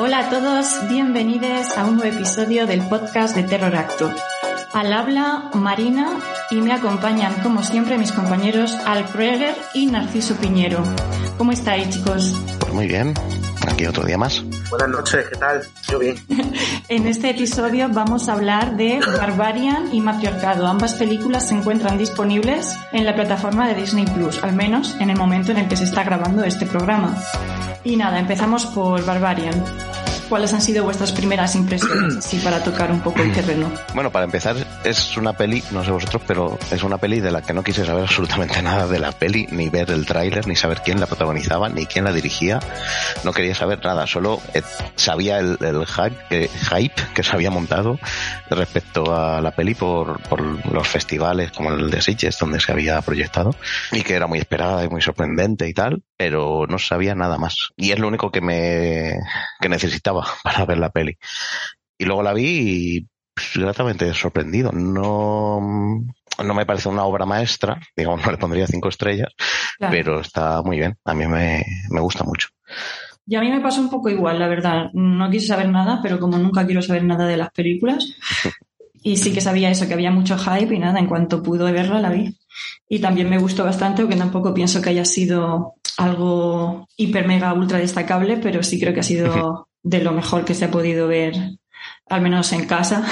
Hola a todos, bienvenidos a un nuevo episodio del podcast de Terror Actor. Al habla Marina y me acompañan como siempre mis compañeros Al Kreger y Narciso Piñero. ¿Cómo estáis chicos? Pues muy bien, aquí otro día más. Buenas noches, ¿qué tal? Yo bien. en este episodio vamos a hablar de Barbarian y Matriarcado. Ambas películas se encuentran disponibles en la plataforma de Disney Plus, al menos en el momento en el que se está grabando este programa. Y nada, empezamos por Barbarian. ¿Cuáles han sido vuestras primeras impresiones, así para tocar un poco el terreno? Bueno, para empezar, es una peli, no sé vosotros, pero es una peli de la que no quise saber absolutamente nada de la peli, ni ver el tráiler, ni saber quién la protagonizaba, ni quién la dirigía. No quería saber nada, solo eh, sabía el, hype, que, hype que se había montado respecto a la peli por, por los festivales como el de Sitges, donde se había proyectado, y que era muy esperada y muy sorprendente y tal, pero no sabía nada más. Y es lo único que me que necesitaba para ver la peli. Y luego la vi y pues, gratamente sorprendido. No, no me parece una obra maestra, digamos, no le pondría cinco estrellas, pero está muy bien. A mí me, me gusta mucho. Y a mí me pasó un poco igual, la verdad. No quise saber nada, pero como nunca quiero saber nada de las películas, y sí que sabía eso, que había mucho hype y nada, en cuanto pude verla la vi. Y también me gustó bastante, aunque tampoco pienso que haya sido algo hiper mega ultra destacable, pero sí creo que ha sido de lo mejor que se ha podido ver, al menos en casa,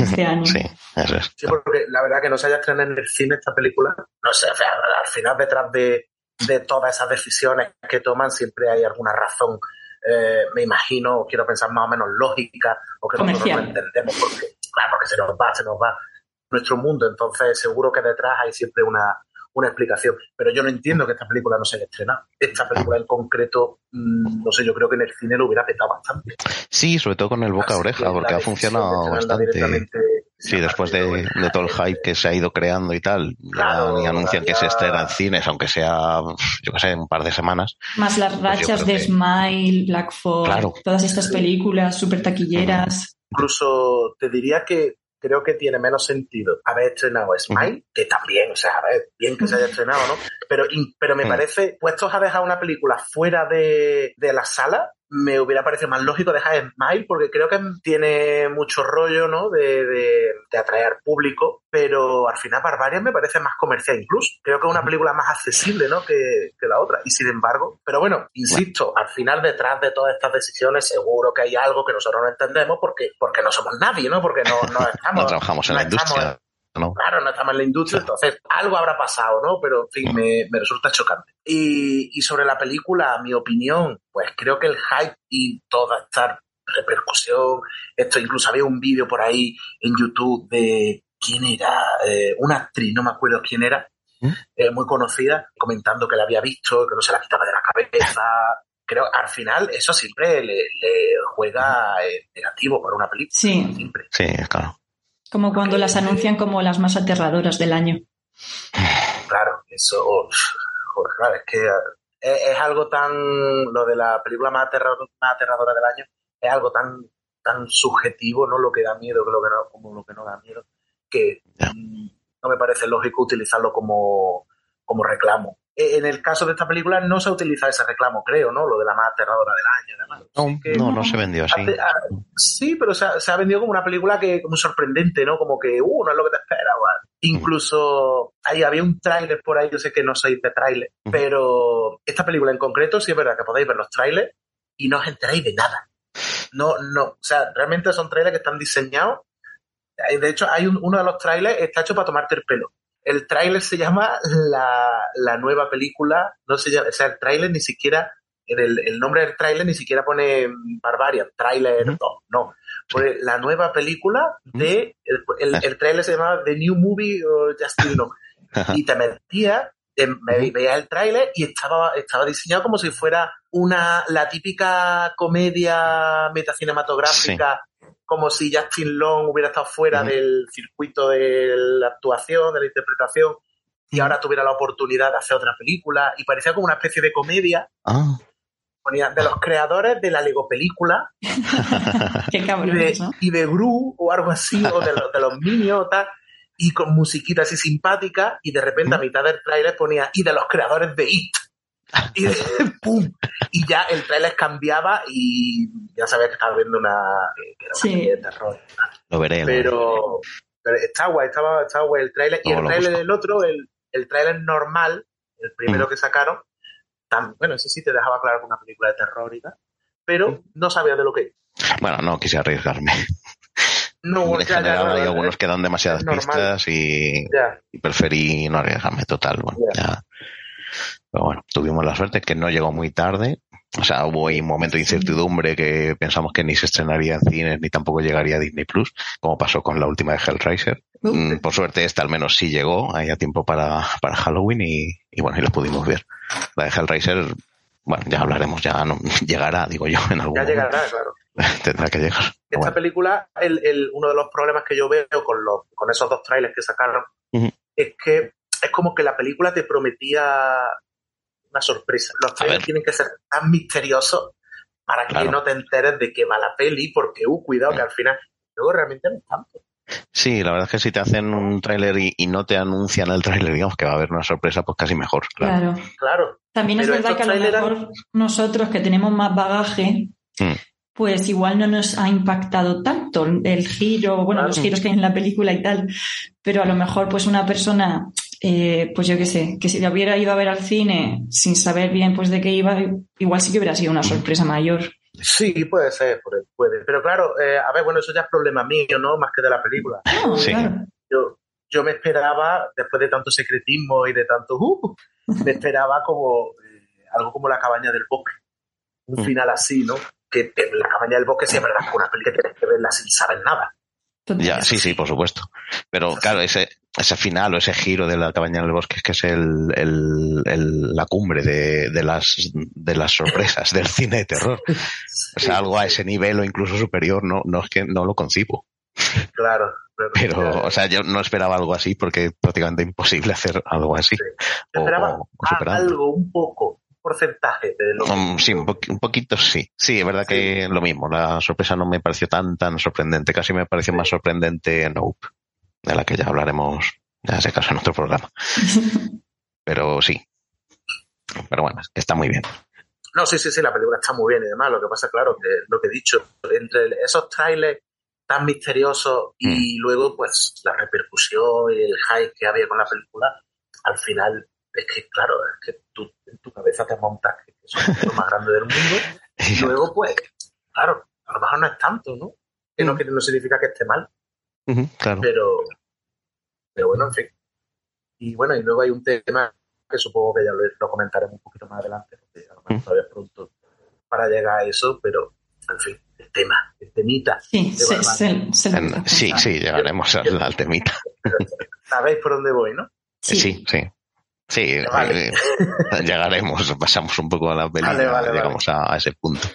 este año. Sí, eso es. Sí, porque la verdad que no se haya estrenado en el cine esta película, no sé, al final detrás de, de todas esas decisiones que toman siempre hay alguna razón, eh, me imagino, quiero pensar más o menos lógica, o que nosotros no entendemos, porque, claro, porque se nos va, se nos va nuestro mundo, entonces seguro que detrás hay siempre una, una explicación. Pero yo no entiendo que esta película no se haya estrenado. Esta película en concreto, mm, no sé, yo creo que en el cine lo hubiera petado bastante. Sí, sobre todo con el boca a oreja, porque ha funcionado bastante. Sí, después de, todo el hype que se ha ido creando y tal, ya ni anuncian que se estrena en cines, aunque sea, yo qué sé, un par de semanas. Más las pues rachas de Smile, Black Fog, todas estas películas súper taquilleras. Incluso te diría que creo que tiene menos sentido haber estrenado Smile, que también, o sea, a ver, bien que se haya estrenado, ¿no? Pero, pero me parece, puestos a dejar una película fuera de, de la sala, me hubiera parecido más lógico dejar Smile porque creo que tiene mucho rollo, ¿no? De, de, atraer público, pero al final Barbarian me parece más comercial incluso. Creo que es una película más accesible, ¿no? Que, que la otra. Y sin embargo, pero bueno, insisto, al final detrás de todas estas decisiones seguro que hay algo que nosotros no entendemos porque, porque no somos nadie, ¿no? Porque no, no estamos... no trabajamos en la industria. Claro, no estamos en la industria, entonces algo habrá pasado, ¿no? Pero, en fin, me, me resulta chocante. Y, y, sobre la película, mi opinión, pues creo que el hype y toda esta repercusión, esto incluso había un vídeo por ahí en YouTube de quién era, eh, una actriz, no me acuerdo quién era, ¿Mm? eh, muy conocida, comentando que la había visto, que no se la quitaba de la cabeza. Creo al final eso siempre le, le juega eh, negativo para una película. Sí. Siempre. Sí, claro. Como cuando las anuncian como las más aterradoras del año. Claro, eso, joder, claro, es que eh, es, algo tan, lo de la película más, aterradora del año, es algo tan, tan subjetivo, ¿no? Lo que da miedo, que lo que no, como lo que no da miedo, que no me parece lógico utilizarlo como, como reclamo. Eh, en el caso de esta película no se utiliza ese reclamo, creo, ¿no? Lo de la más aterradora del año, además. No, no, se vendió así. sí, pero se ha, vendido como una película que muy sorprendente, ¿no? Como que, uh, no es lo que te esperaba. Incluso ahí había un tráiler por ahí, yo sé que no soy de tráiler, pero esta película en concreto sí es verdad que podéis ver los trailers y no os enteráis de nada. No, no, o sea, realmente son trailers que están diseñados. De hecho, hay uno de los trailers está hecho para tomarte el pelo el tráiler se llama la, nueva película, no se llama, o sea, el tráiler ni siquiera, en el, nombre del tráiler ni siquiera pone Barbarian, tráiler no, Pues la nueva película de. El, el, el trailer se llamaba The New Movie o Justin No. y te me veía el tráiler y estaba, estaba diseñado como si fuera una, la típica comedia metacinematográfica, como si Justin Long hubiera estado fuera del circuito de la actuación, de la interpretación, y ahora tuviera la oportunidad de hacer otra película, y parecía como una especie de comedia. Ah. De los creadores de la Lego película Qué cabrón, y, de, ¿no? y de Gru o algo así, o de, los- de los Minions o tal, y con musiquita así simpática, y de repente a mitad del tráiler ponía, y de los creadores de It. Y, de- ¡pum! y ya el tráiler cambiaba y ya sabía que estaba viendo una, eh, que era una Sí. serie de terror. Lo veré. Pero, pero está guay, estaba, estaba guay el tráiler. Y el tráiler del otro, el, el tráiler normal, el primero Mm. que sacaron, bueno, ese sí te dejaba claro que una película de terror y tal, pero no sabía de lo que Bueno, no quise arriesgarme. No, en ya, ya, hay algunos que dan demasiadas pistas y, y preferí no arriesgarme total. Bueno, Ya. ya. Pero bueno, tuvimos la suerte que no llegó muy tarde. O sea, hubo ahí un momento de incertidumbre que pensamos que ni se estrenaría en cines ni tampoco llegaría a Disney Plus, como pasó con la última de Hellraiser. Mm, Por suerte, esta al menos sí llegó ahí a tiempo para, para Halloween y, y bueno, y lo pudimos ver. La de Hellraiser, bueno, ya hablaremos, ya no, llegará, digo yo, en algún Ya momento. llegará, claro. Tendrá que llegar. Esta bueno, película, el, el- uno de los problemas que yo veo con, los, con esos dos trailers que sacaron es que es como que la película te prometía una sorpresa. Los trailers tienen que ser tan misteriosos para que Claro. no te enteres de qué va la peli, porque, uh, cuidado, que al final, luego realmente no es tanto. Sí, la verdad es que si te hacen un tráiler y, y no te anuncian el tráiler, digamos que va a haber una sorpresa, pues casi mejor. Claro. Claro. Claro, También es verdad que a lo mejor nosotros que tenemos más bagaje, Mm. Pues igual no nos ha impactado tanto el giro, bueno, Claro. los giros que hay en la película y tal, pero a lo mejor pues una persona, eh, pues yo qué sé, que si la hubiera ido a ver al cine sin saber bien pues de qué iba, igual sí que hubiera sido una sorpresa mayor. sí, puede ser, puede. puede. Pero claro, eh, a ver, bueno, eso ya es problema mío, ¿no? Más que de la película. No, Sí. claro. yo, yo me esperaba, después de tanto secretismo y de tanto, uh, me esperaba como eh, algo como la cabaña del bosque. Un Mm. final así, ¿no? Que la cabaña del bosque sí es verdad que una peli que tienes que verla sin saber nada. Ya, sí, sí, por supuesto. Pero claro, ese, ese final o ese giro de la cabaña del bosque es que es el, el, el- la cumbre de, de las, de las sorpresas del cine de terror. O sea, algo a ese nivel o incluso superior, no, no es que no lo concibo. Claro. Pero, Pero, o sea, yo no esperaba algo así porque es prácticamente imposible hacer algo así. O, esperaba o- algo, un poco, porcentaje de lo Um, sí, un, poqu- un poquito sí. Sí, es verdad que lo mismo. La sorpresa no me pareció tan, tan sorprendente. Casi me pareció más sorprendente Nope, de la que ya hablaremos, ya se caso en otro programa. Pero sí. Pero bueno, está muy bien. No, sí, sí, sí, la película está muy bien y demás. Lo que pasa, claro, que lo que he dicho, entre esos trailers tan misteriosos y luego, pues, la repercusión y el hype que había con la película, al final, es que, claro, es que tú en tu cabeza te montas que es lo más grande del mundo y luego, pues, claro, a lo mejor no es tanto, ¿no? Que no, que no significa que esté mal, claro. pero, pero bueno, en fin. Y bueno, y luego hay un tema que supongo que ya lo, lo comentaremos un poquito más adelante, porque a lo mejor todavía es pronto para llegar a eso, pero en fin, el tema, el temita. Sí, puedo sí, contar. sí, llegaremos al, al temita. Sabéis por dónde voy, ¿no? Sí. Sí, sí. Sí, Vale. eh, llegaremos, pasamos un poco a la película, Vale, vale, llegamos a, a ese punto.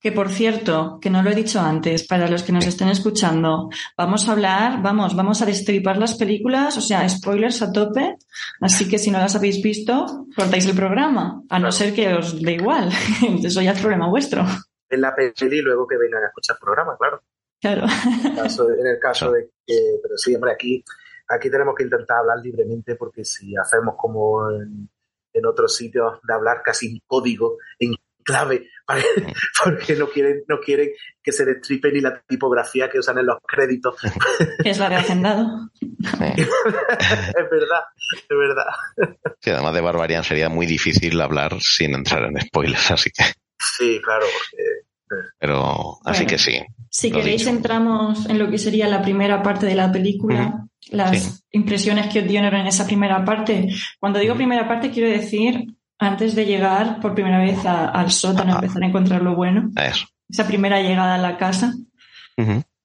Que por cierto, que no lo he dicho antes, para los que nos estén escuchando, vamos a hablar, vamos, vamos a destripar las películas, o sea, spoilers a tope, así que si no las habéis visto, cortáis el programa, a no ser que os dé igual, eso ya es problema vuestro. En la peli y luego que vengan a escuchar el programa, claro. Claro. En el caso, en el caso de que, pero sí, hombre, aquí, aquí tenemos que intentar hablar libremente porque si hacemos como en, en otros sitios de hablar casi en código, en clave, ¿vale? porque no quieren, no quieren que se destripe ni la tipografía que usan en los créditos. es la de Hacendado. Sí. es verdad, es verdad. Sí, además de Barbarian sería muy difícil hablar sin entrar en spoilers, así que, Sí, claro, porque pero, así que sí. Si queréis dicho. entramos en lo que sería la primera parte de la película, las Sí. impresiones que os dieron en esa primera parte. Cuando digo primera parte quiero decir antes de llegar por primera vez a- al sótano, Ah. empezar a encontrar lo bueno. Esa primera llegada a la casa.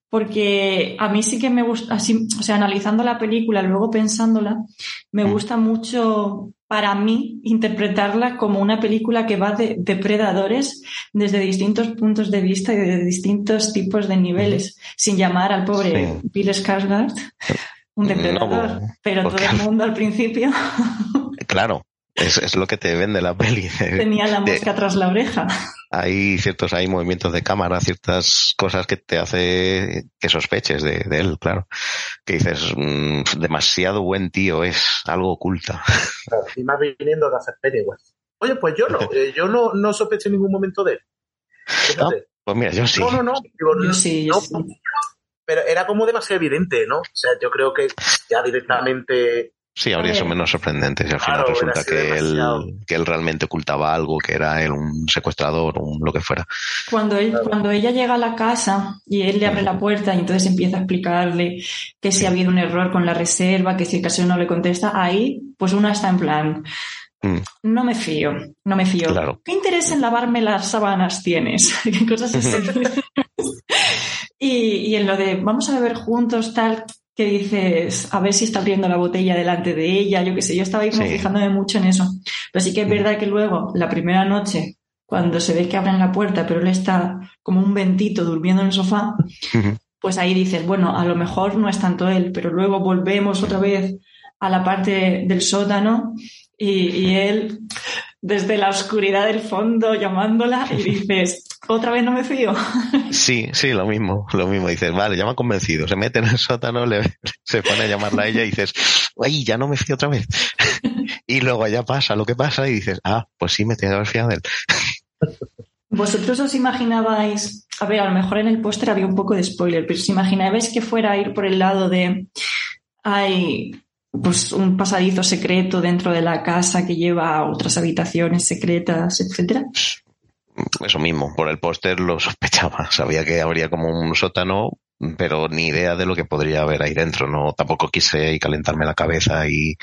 porque a mí sí que me gusta, así, o sea, analizando la película, luego pensándola, me gusta mucho para mí interpretarla como una película que va de depredadores desde distintos puntos de vista y de distintos tipos de niveles, sin llamar al pobre Bill Skarsgård un depredador, pero todo el mundo al principio. Claro, es, es, lo que te vende la peli. Tenía la mosca tras la oreja hay ciertos, hay movimientos de cámara, ciertas cosas que te hace que sospeches de, él, claro. Que dices, mm, demasiado buen tío es, algo oculta. y más viniendo de hacer Pennywise. Oye, pues yo no, eh, yo no, no sospeché en ningún momento de él. pues mira, yo sí. No, no, no. yo sí, yo sí. Pero era como demasiado evidente, ¿no? O sea, yo creo que ya directamente Sí, habría sido menos sorprendente si al final resulta que él, que él realmente ocultaba algo, que era él un secuestrador o lo que fuera. Cuando, él, cuando ella llega a la casa y él le abre la puerta y entonces empieza a explicarle que si ha habido un error con la reserva, que si el casero no le contesta, ahí pues una está en plan, mm. no me fío, no me fío. ¿Qué interés en lavarme las sábanas tienes? ¿Qué cosas así? y, y en lo de vamos a beber juntos, tal, que dices, a ver si está abriendo la botella delante de ella, yo qué sé, yo estaba ahí fijándome mucho en eso. Pero sí que es verdad que luego, la primera noche, cuando se ve que abren la puerta, pero él está como un ventito durmiendo en el sofá, pues ahí dices, bueno, a lo mejor no es tanto él, pero luego volvemos otra vez a la parte del sótano y, él desde la oscuridad del fondo llamándola y dices, otra vez no me fío. Sí, sí, lo mismo, lo mismo. Dices, vale, ya me ha convencido. Se mete en el sótano, le, se pone a llamarla a ella y dices, ay, ya no me fío otra vez. Y luego ya pasa lo que pasa y dices, ah, pues sí, me tengo que haber fiado de él. ¿Vosotros os imaginabais, a ver, a lo mejor en el póster había un poco de spoiler, pero os imaginabais que fuera a ir por el lado de, hay pues un pasadizo secreto dentro de la casa que lleva a otras habitaciones secretas, etcétera? Eso mismo, por el póster lo sospechaba. Sabía que habría como un sótano, pero ni idea de lo que podría haber ahí dentro. No, tampoco quise calentarme la cabeza y,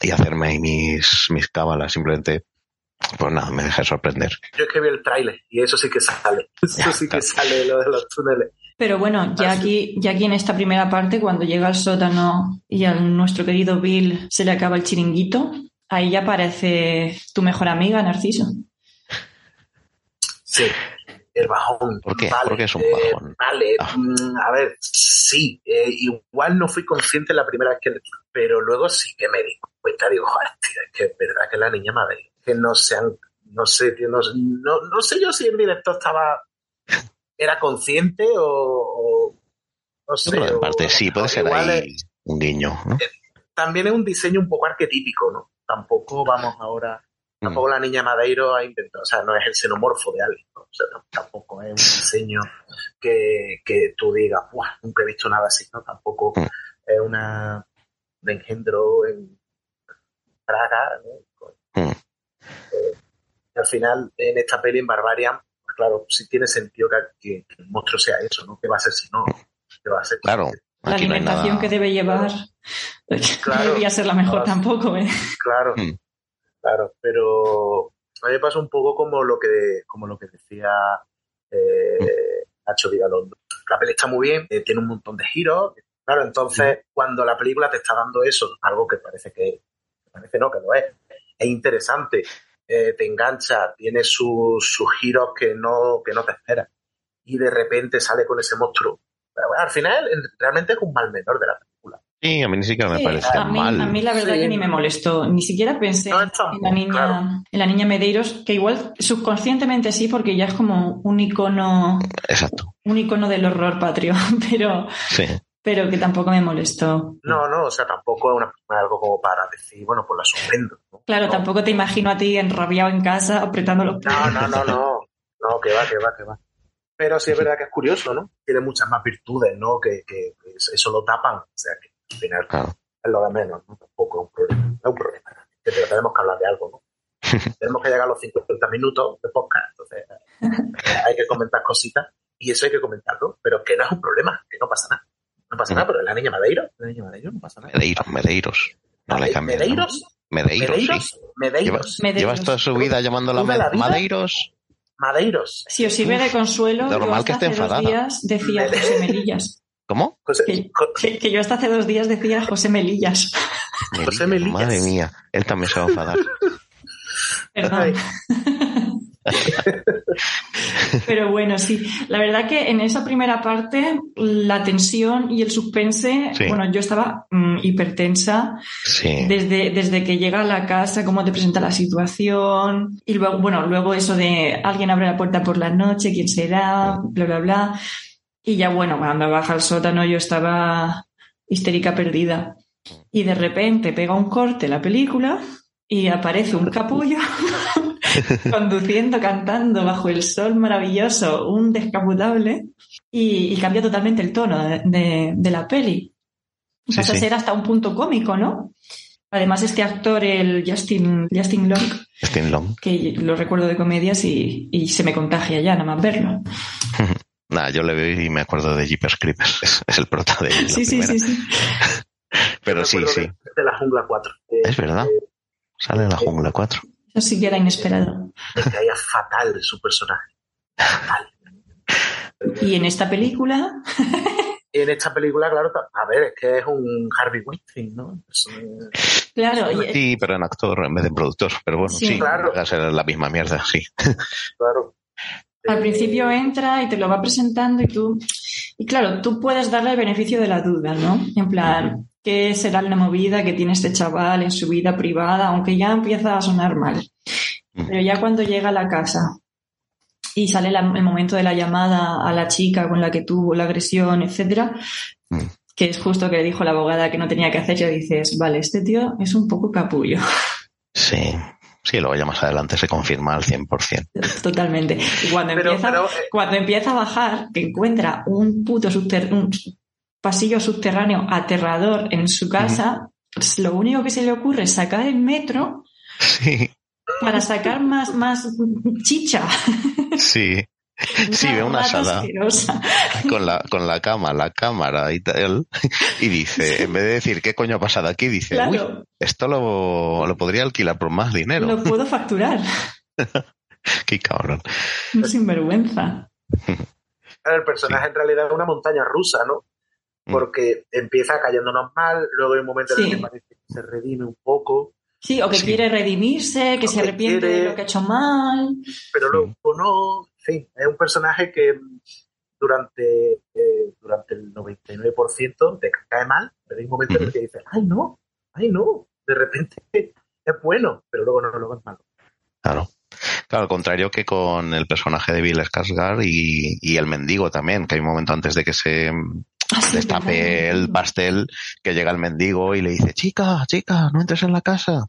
y hacerme ahí mis, mis cábalas. Simplemente, pues nada, me dejé sorprender. Yo es que vi el tráiler y eso sí que sale. Eso sí que sale lo de los túneles. Pero bueno, ya aquí, ya aquí en esta primera parte, cuando llega al sótano y a nuestro querido Bill se le acaba el chiringuito, ahí ya aparece tu mejor amiga, Narciso. Sí, el bajón. ¿Por qué? Porque es un bajón. vale, ah. mm, a ver, sí, eh, igual no fui consciente la primera vez que le pero luego sí que me di cuenta, digo, joder, tío, es que es verdad que la niña madre, que no sean, no sé, tío, no, no sé yo si el director estaba era consciente o, no sé. en parte sí, puede ser ahí un guiño. Eh, también es un diseño un poco arquetípico, ¿no? Tampoco vamos ahora, mm. tampoco la niña Madeiro ha intentado, o sea, no es el xenomorfo de alguien, ¿no? o sea, tampoco es un diseño que, que tú digas, ¡buah! Nunca he visto nada así, ¿no? Tampoco mm. es una de engendro en Praga, ¿no? Mm. Eh, al final, en esta peli, en Barbarian, claro, sí tiene sentido que, el monstruo sea eso, ¿no? ¿Qué va a ser si no? ¿Qué va a ser? Claro. La alimentación que debe llevar no debería ser la mejor tampoco, ¿eh? Claro, hmm. claro, pero a mí me pasa un poco como lo que, como lo que decía eh, hmm. Nacho Vigalondo. La peli está muy bien, eh, tiene un montón de giros. Claro, entonces, hmm. cuando la película te está dando eso, algo que parece que, parece no, que lo es, es interesante, eh, te engancha, tiene sus, giros que no, que no te esperas. Y de repente sale con ese monstruo. al final, realmente es un mal menor de la película. Sí, a mí ni siquiera me parece mal. A mí la verdad que ni me molestó. Ni siquiera pensé en, la niña, en la niña Medeiros, que igual subconscientemente sí, porque ya es como un icono. Exacto. Un icono del horror patrio. Pero, sí pero que tampoco me molestó. No, no, o sea, tampoco es una, algo como para decir, bueno, pues la sorprendo. Claro, tampoco te imagino a ti enrabiado en casa apretando los No, no, no, no, no, que va, que va, que va. Pero sí es verdad que es curioso, ¿no? Tiene muchas más virtudes, ¿no? Que, que, eso lo tapan, o sea, que al final es lo de menos, ¿no? Tampoco es un problema, es un problema. Pero tenemos que hablar de algo, ¿no? tenemos que llegar a los 50 minutos de podcast, entonces hay que comentar cositas y eso hay que comentarlo, pero que no es un problema, que no pasa nada. No pasa nada, pero la niña Madeiro, la niña Madeiro no pasa nada. Medeiros, Medeiros. No le. ¿Medeiros? Medeiros, Medeiros, sí. Medeiros. Llevas, toda su vida llamándola Madeiros. Madeiros. Si os sirve de consuelo, yo Normal hasta que esté hace dos enfadada. días decía José Melillas. ¿Cómo? Que yo hasta hace dos días decía José Melillas. José Melillas. Madre mía, él también se va a enfadar. Perdón. Pero bueno, sí. La verdad que en esa primera parte, la tensión y el suspense, Sí. bueno, yo estaba mm, hipertensa Sí. desde, desde que llega a la casa, cómo te presenta la situación, y luego, bueno, luego eso de alguien abre la puerta por la noche, quién será, bla, bla, bla. Y ya bueno, cuando baja al sótano yo estaba histérica perdida. Y de repente pega un corte la película y aparece un capullo conduciendo, cantando bajo el sol maravilloso, un descapotable, y, y cambia totalmente el tono de, de- de la peli. Pasa sí. a ser hasta un punto cómico, ¿no? Además, este actor, el Justin, Justin Long, Justin Long. que lo recuerdo de comedias y, y se me contagia ya nada más verlo. Nada, yo le veo y me acuerdo de Jeepers Creepers. Es, es el prota de la Sí, sí, sí, sí. Pero sí, sí. De, de la Jungla 4. eh, Es verdad. eh, Sale en la jungla 4. Eso sí que era inesperado. me caía fatal su personaje. Fatal. Y en esta película, Y en esta película, claro, a ver, es que es un Harvey Weinstein, ¿no? Es un- claro, y- Sí, pero en actor en vez de en productor. Pero bueno, Sí. sí, Claro. va a ser la misma mierda, sí. claro. Al Eh, principio entra y te lo va presentando y tú, y claro, tú puedes darle el beneficio de la duda, ¿no? En plan, ¿qué será la movida que tiene este chaval en su vida privada? Aunque ya empieza a sonar mal. Pero ya cuando llega a la casa y sale la- el momento de la llamada a la chica con la que tuvo la agresión, etcétera, Mm. que es justo que le dijo la abogada que no tenía que hacer, ya dices, vale, este tío es un poco capullo, Sí. Sí, luego ya más adelante se confirma al 100%. totalmente. Y cuando Pero, empieza, pero, eh, cuando empieza a bajar, que encuentra un puto subter- un pasillo subterráneo aterrador en su casa, pues lo único que se le ocurre es sacar el metro Sí, para sacar más, más chicha. sí. Sí, ve una sala asquerosa. con la, con la cama, la cámara y tal. Y dice, en vez de decir qué coño ha pasado aquí, dice, uy, esto lo, lo podría alquilar por más dinero. lo puedo facturar. Qué cabrón. Un sinvergüenza. claro, el personaje en realidad es una montaña rusa, ¿no? Mm. Porque empieza cayéndonos mal, luego hay un momento en el que parece que se redime un poco, Sí, o que Sí. quiere redimirse, que O se que arrepiente de lo que ha hecho mal. pero Mm. luego no. En fin, es un personaje que durante, eh, durante el 99% te cae mal, pero hay un momento en el que dices, ay no, ay no, de repente es bueno, pero luego no lo ves malo. Claro. Claro, al contrario que con el personaje de Bill Skarsgård y, y el mendigo también, que hay un momento antes de que se Ah, sí, destape verdad. el pastel, que llega el mendigo y le dice, chica, chica, no entres en la casa.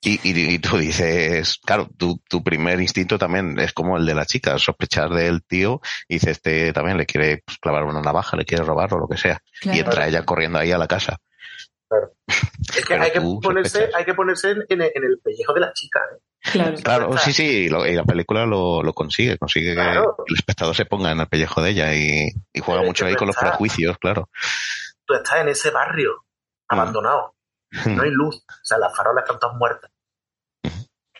Y, y, y tú dices, claro, tu, tu primer instinto también es como el de la chica, sospechar del tío, y dice, este también le quiere pues, clavar una navaja, le quiere robar o lo que sea. Y Claro. entra ella corriendo ahí a la casa. Es que hay que ponerse, hay que ponerse en, en el pellejo de la chica. ¿eh? Claro. Sí, sí, lo- y la película lo, lo consigue, consigue Claro. que el espectador se ponga en el pellejo de ella y, y juega Pero mucho ahí con los prejuicios, claro. Tú estás en ese barrio abandonado, no hay luz, o sea, las farolas están todas muertas.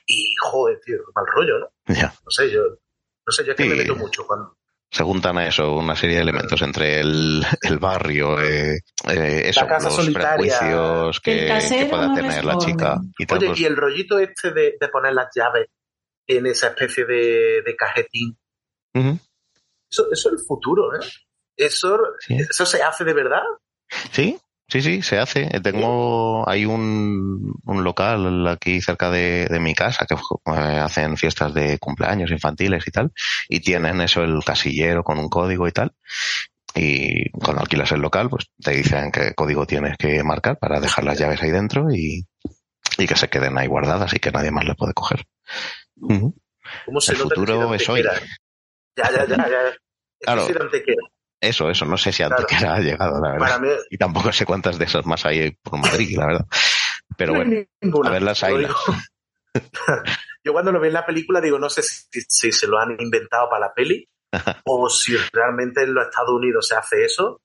Y joder, tío, mal rollo, ¿no? Ya. No sé, yo, no sé, yo es que Sí. me meto mucho cuando Se juntan a eso, una serie de elementos entre el, el barrio, eh, eh, eso, La casa los solitaria. prejuicios Que que, pueda no tener la chica. Y tal, Oye, pues, y el rollito este de, de poner las llaves en esa especie de, de cajetín, eso, eso es el futuro, ¿eh? Eso, sí. eso se hace de verdad. Sí, sí, sí, se hace. Tengo, hay un, un local aquí cerca de, de mi casa que eh, hacen fiestas de cumpleaños infantiles y tal, y tienen eso, el casillero con un código y tal. Y cuando alquilas el local, pues te dicen qué código tienes que marcar para dejar las llaves ahí dentro y, y que se queden ahí guardadas y que nadie más las puede coger. ¿Cómo se El futuro es hoy. Ya, ya, ya, ya. Es Claro. Que. Eso, eso, no sé si Claro. antes ha llegado, la verdad. Mí, Y tampoco sé cuántas de esas más hay por Madrid, la verdad. Pero no bueno, ninguna. a ver las Lo hay. digo. Yo cuando lo vi en la película digo, no sé si, si se lo han inventado para la peli o si realmente en los Estados Unidos se hace eso.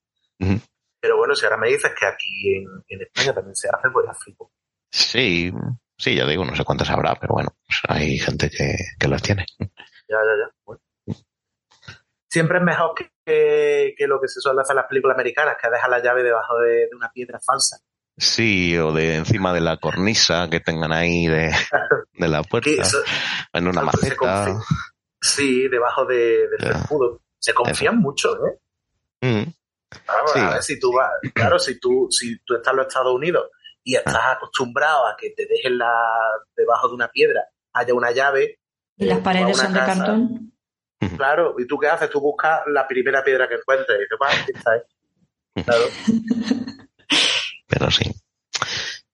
Pero bueno, si ahora me dices que aquí en, en España también se hace, pues ya flipo. Sí, sí, ya digo, no sé cuántas habrá, pero bueno, pues hay gente que, que las tiene. ya, ya, ya. Bueno. Siempre es mejor que, que, lo que se suele hacer en las películas americanas, que deja la llave debajo de, de una piedra falsa. Sí, o de encima de la cornisa que tengan ahí de, de la puerta, eso, en una maceta. Sí, debajo de, del escudo. Se confían mucho, ¿eh? Mm, Claro, Sí. a ver, si tú vas, claro, si tú, si tú estás en los Estados Unidos y estás Ah. acostumbrado a que te dejen la, debajo de una piedra haya una llave. Y las eh, paredes son de cartón. Claro, ¿y tú qué haces? Tú buscas la primera piedra que encuentres y dices, "Va, aquí está, ¿eh?". Claro. pero sí.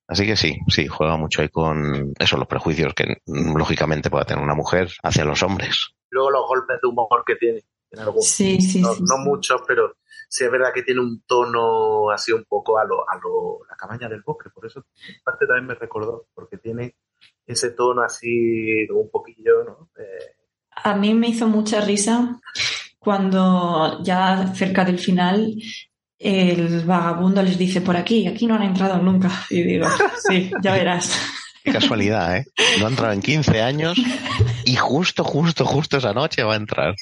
Así que sí, sí, juega mucho ahí con eso, los prejuicios que mm, lógicamente pueda tener una mujer hacia los hombres. Luego los golpes de humor que tiene. algún- Sí, sí, no, sí. no sí. muchos, pero sí es verdad que tiene un tono así un poco a lo, a lo la cabaña del bosque, por eso en parte también me recordó, porque tiene ese tono así como un poquillo, ¿no? Eh, A mí me hizo mucha risa cuando ya cerca del final el vagabundo les dice por aquí, aquí no han entrado nunca. Y digo, sí, ya verás. Qué casualidad, ¿eh? No ha entrado en 15 años y justo, justo, justo esa noche va a entrar.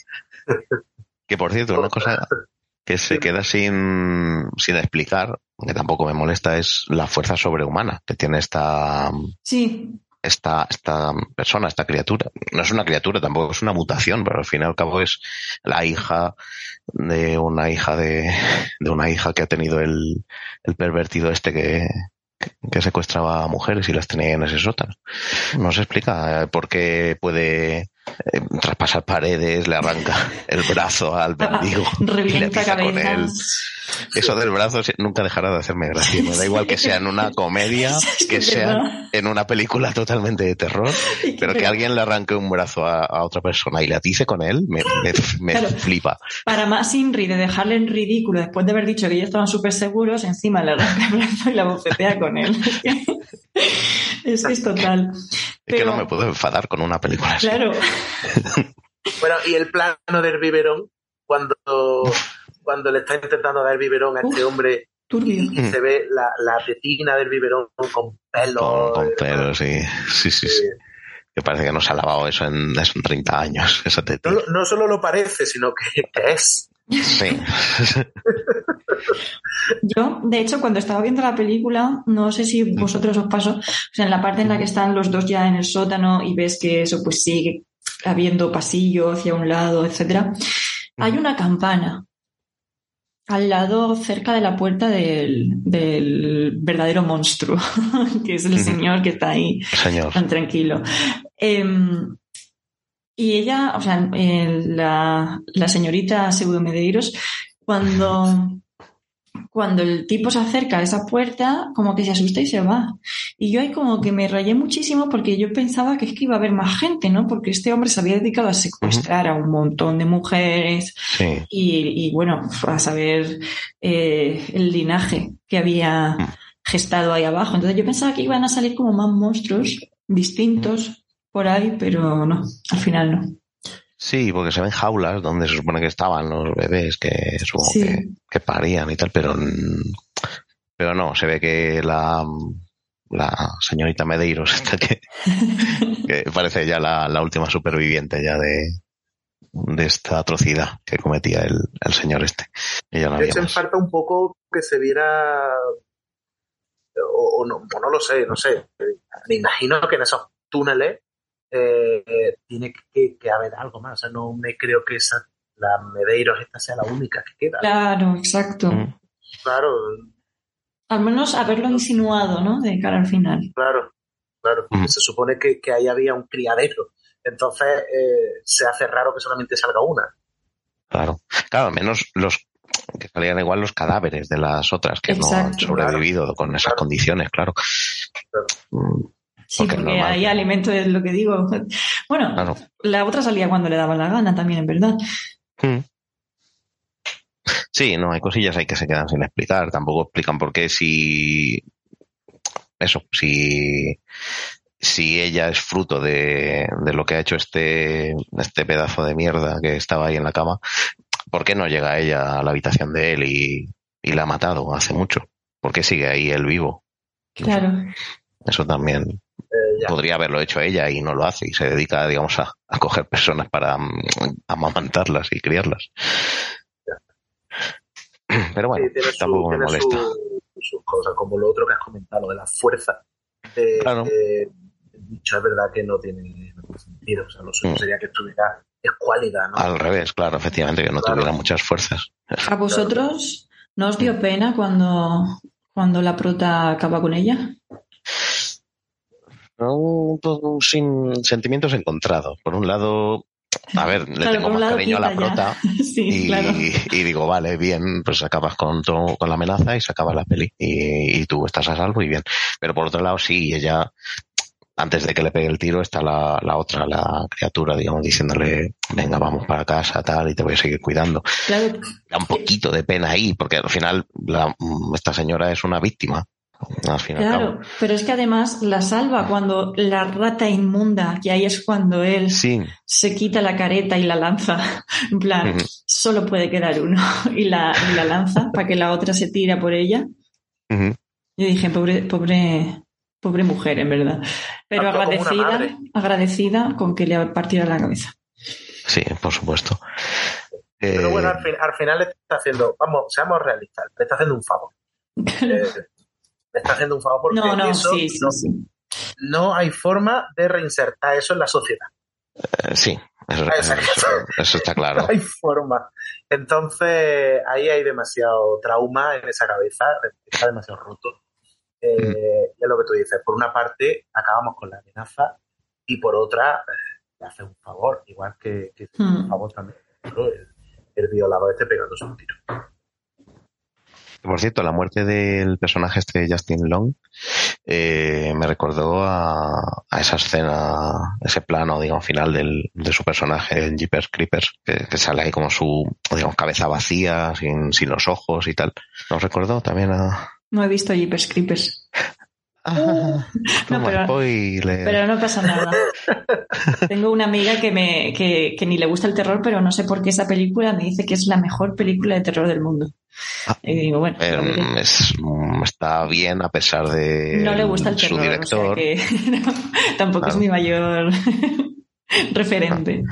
Que por cierto, una cosa que se queda sin, sin explicar, que tampoco me molesta, es la fuerza sobrehumana que tiene esta, Sí, esta, esta persona, esta criatura. No es una criatura, tampoco es una mutación, pero al fin y al cabo es la hija de una hija de, de una hija que ha tenido el, el pervertido este que, que secuestraba a mujeres y las tenía en ese sótano. No se explica eh, por qué puede eh, traspasar paredes, le arranca el brazo al mendigo y le revienta con él. Eso del brazo nunca dejará de hacerme gracia. Me da igual que sea en una comedia, que sea en una película totalmente de terror, pero que alguien le arranque un brazo a, a otra persona y le atice con él, me, me, me Claro. flipa. Para más Inri de dejarle en ridículo después de haber dicho que ya estaban súper seguros, encima le arranca el brazo y la bofetea con él. Es que es total. Es que Pero- no me puedo enfadar con una película así. Claro, Bueno, y el plano del biberón, cuando, cuando le está intentando dar biberón a este Uf. hombre turbio. y, y se ve la, la tetina del biberón con pelo. Con, con pelos, sí. Sí, sí, sí. Que parece que no se ha lavado eso en, en 30 años, esa no, tetilla. lo- no solo lo parece, sino que, que es. Sí. Yo, de hecho, cuando estaba viendo la película, no sé si vosotros os pasó, o sea, en la parte en la que están los dos ya en el sótano y ves que eso pues sigue habiendo pasillo hacia un lado, etcétera, hay una campana al lado, cerca de la puerta del, del verdadero monstruo, que es el señor que está ahí Señor. tan tranquilo. Em, y ella, o sea, eh, la, la señorita Pseudo Medeiros, cuando, cuando el tipo se acerca a esa puerta, como que se asusta y se va. Y yo ahí como que me rayé muchísimo porque yo pensaba que es que iba a haber más gente, ¿no? Porque este hombre se había dedicado a secuestrar a un montón de mujeres Sí. y, y, bueno, a saber eh, el linaje que había gestado ahí abajo. Entonces yo pensaba que iban a salir como más monstruos distintos por ahí, pero no, al final no. Sí, porque se ven jaulas donde se supone que estaban los bebés que supongo Sí. que, que parían y tal, pero, pero no, se ve que la, la señorita Medeiros, esta que, que parece ya la, la última superviviente ya de, de esta atrocidad que cometía el, el señor este. Y ya no De había hecho, me más. falta un poco que se viera. O, o no, o no lo sé, no sé. Me imagino que en esos túneles eh, tiene que, que haber algo más. O sea, no me creo que esa, la Medeiros esta sea la única que queda. Claro, exacto. Mm. Claro, Al menos haberlo insinuado, ¿no? De cara al final. claro, claro. Mm. Se supone que, que ahí había un criadero. Entonces eh, se hace raro que solamente salga una. Claro. Claro, al menos los que salían igual los cadáveres de las otras que no han sobrevivido con esas Claro. condiciones, claro. Claro. Sí, Porque porque, normal. hay alimento, es lo que digo. Bueno, Claro. la otra salía cuando le daban la gana también, en verdad. Mm. Sí, no, hay cosillas ahí que se quedan sin explicar. Tampoco explican por qué si. Eso, si. Si ella es fruto de, de lo que ha hecho este, este pedazo de mierda que estaba ahí en la cama, ¿por qué no llega ella a la habitación de él y, y la ha matado hace mucho? ¿Por qué sigue ahí él vivo? Claro. Eso también. Eh, podría haberlo hecho ella y no lo hace y se dedica, digamos, a, a coger personas para mm, amamantarlas y criarlas. Pero bueno, tampoco me molesta. sus cosas, como lo otro que has comentado, de la fuerza. claro. dicho, es verdad que no tiene sentido. O sea, lo suyo mm. sería que estuviera escuálida, ¿no? Al revés, claro, efectivamente, que no tuviera muchas fuerzas. ¿A vosotros no os dio pena cuando, cuando la prota acaba con ella? No, sin sentimientos encontrados. Por un lado, a ver, le tengo más cariño a la prota y, digo, vale, bien, pues acabas con, con la amenaza y se acaba la peli y, y, tú estás a salvo y bien. Pero por otro lado, sí, ella, antes de que le pegue el tiro, está la, la otra, la criatura, digamos, diciéndole, venga, vamos para casa, tal, y te voy a seguir cuidando. Da un poquito de pena ahí, porque al final la, esta señora es una víctima claro, pero es que además la salva cuando la rata inmunda, que ahí es cuando él se quita la careta y la lanza. En plan, solo puede quedar uno. Y la, lanza para que la otra se tira por ella. Yo dije, pobre, pobre, pobre mujer, en verdad. Pero agradecida, agradecida con que le partiera la cabeza. Sí, por supuesto. Pero bueno, eh, al, final le está haciendo, vamos, seamos realistas, le está haciendo un favor. Eh, está haciendo un favor porque no, no, no, hay forma de reinsertar eso en la sociedad. Eh, sí, eso, está claro. No hay forma. Entonces, ahí hay demasiado trauma en esa cabeza, está demasiado roto. Eh, mm. Es lo que tú dices. Por una parte, acabamos con la amenaza y por otra, eh, le hace un favor, igual que, que un favor también. El, el violador este pegándose un tiro. Por cierto, la muerte del personaje este de Justin Long eh, me recordó a, esa escena, ese plano, digamos, final del, de su personaje en Jeepers Creepers, que, sale ahí como su, digamos, cabeza vacía, sin, sin los ojos y tal. ¿Nos recordó también a...? No he visto Jeepers Creepers. Uh, no, pero, no pasa nada. Tengo una amiga que, me, que, ni le gusta el terror, pero no sé por qué esa película me dice que es la mejor película de terror del mundo. Ah, y digo, bueno, mm, está bien a pesar de no le gusta el terror, su director. tampoco es mi mayor referente.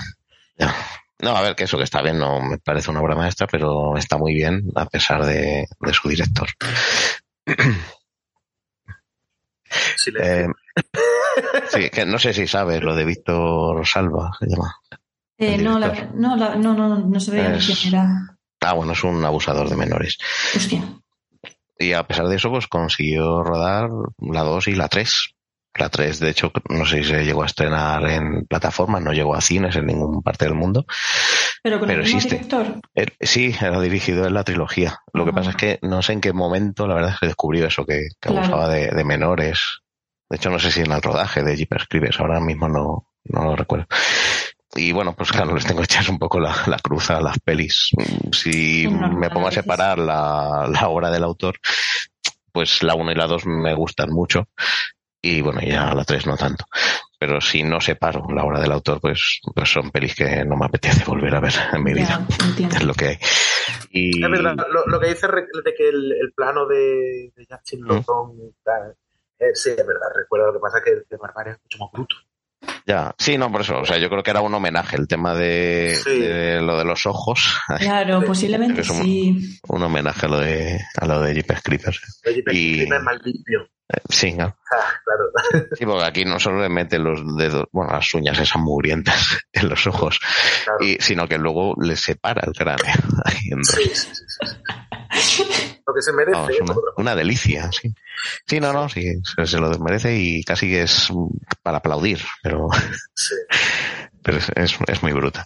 No, a ver, que eso que está bien, no me parece una obra maestra, pero está muy bien a pesar de, de su director. Eh, sí, que no sé si sabes lo de Víctor Salva, se llama. Eh, no, no, no, no, no sabía quién era. Ah, bueno, es un abusador de menores. Hostia. Y a pesar de eso, pues consiguió rodar la 2 y la 3. La 3, de hecho, no sé si se llegó a estrenar en plataformas, no llegó a cines en ninguna parte del mundo. Pero con el existe. director. sí, era dirigido en la trilogía. Lo que pasa es que no sé en qué momento, la verdad es que descubrió eso, que, que abusaba de, menores. De hecho, no sé si en el rodaje de Jeepers Creepers, ahora mismo no, no lo recuerdo. Y bueno, pues claro, les tengo que echar un poco la, cruz a las pelis. Si me pongo a separar la, la obra del autor, pues la 1 y la 2 me gustan mucho y bueno, ya la 3 no tanto. Pero si no separo la obra del autor, pues, pues son pelis que no me apetece volver a ver en mi vida. Es lo que hay. Y... Es verdad, lo, que dice de que el, plano de, de Justin ¿Mm? eh, sí, es verdad, recuerdo lo que pasa que el de Barbaria es mucho más bruto. Ya, sí, no, por eso. O sea, yo creo que era un homenaje el tema de, lo de los ojos. Claro, posiblemente sí. Un homenaje a lo de a lo de Jeepers Creepers. y... más limpio. Eh, sí, ¿no? Ah, claro. Sí, porque aquí no solo le meten los dedos, bueno, las uñas esas mugrientas en los ojos, y, sino que luego le separa el cráneo. sí, sí, sí, Lo que se merece. una, delicia, sí. Sí, no, no, sí, se, lo merece y casi es para aplaudir, pero. Sí. Pero es, es, muy bruta.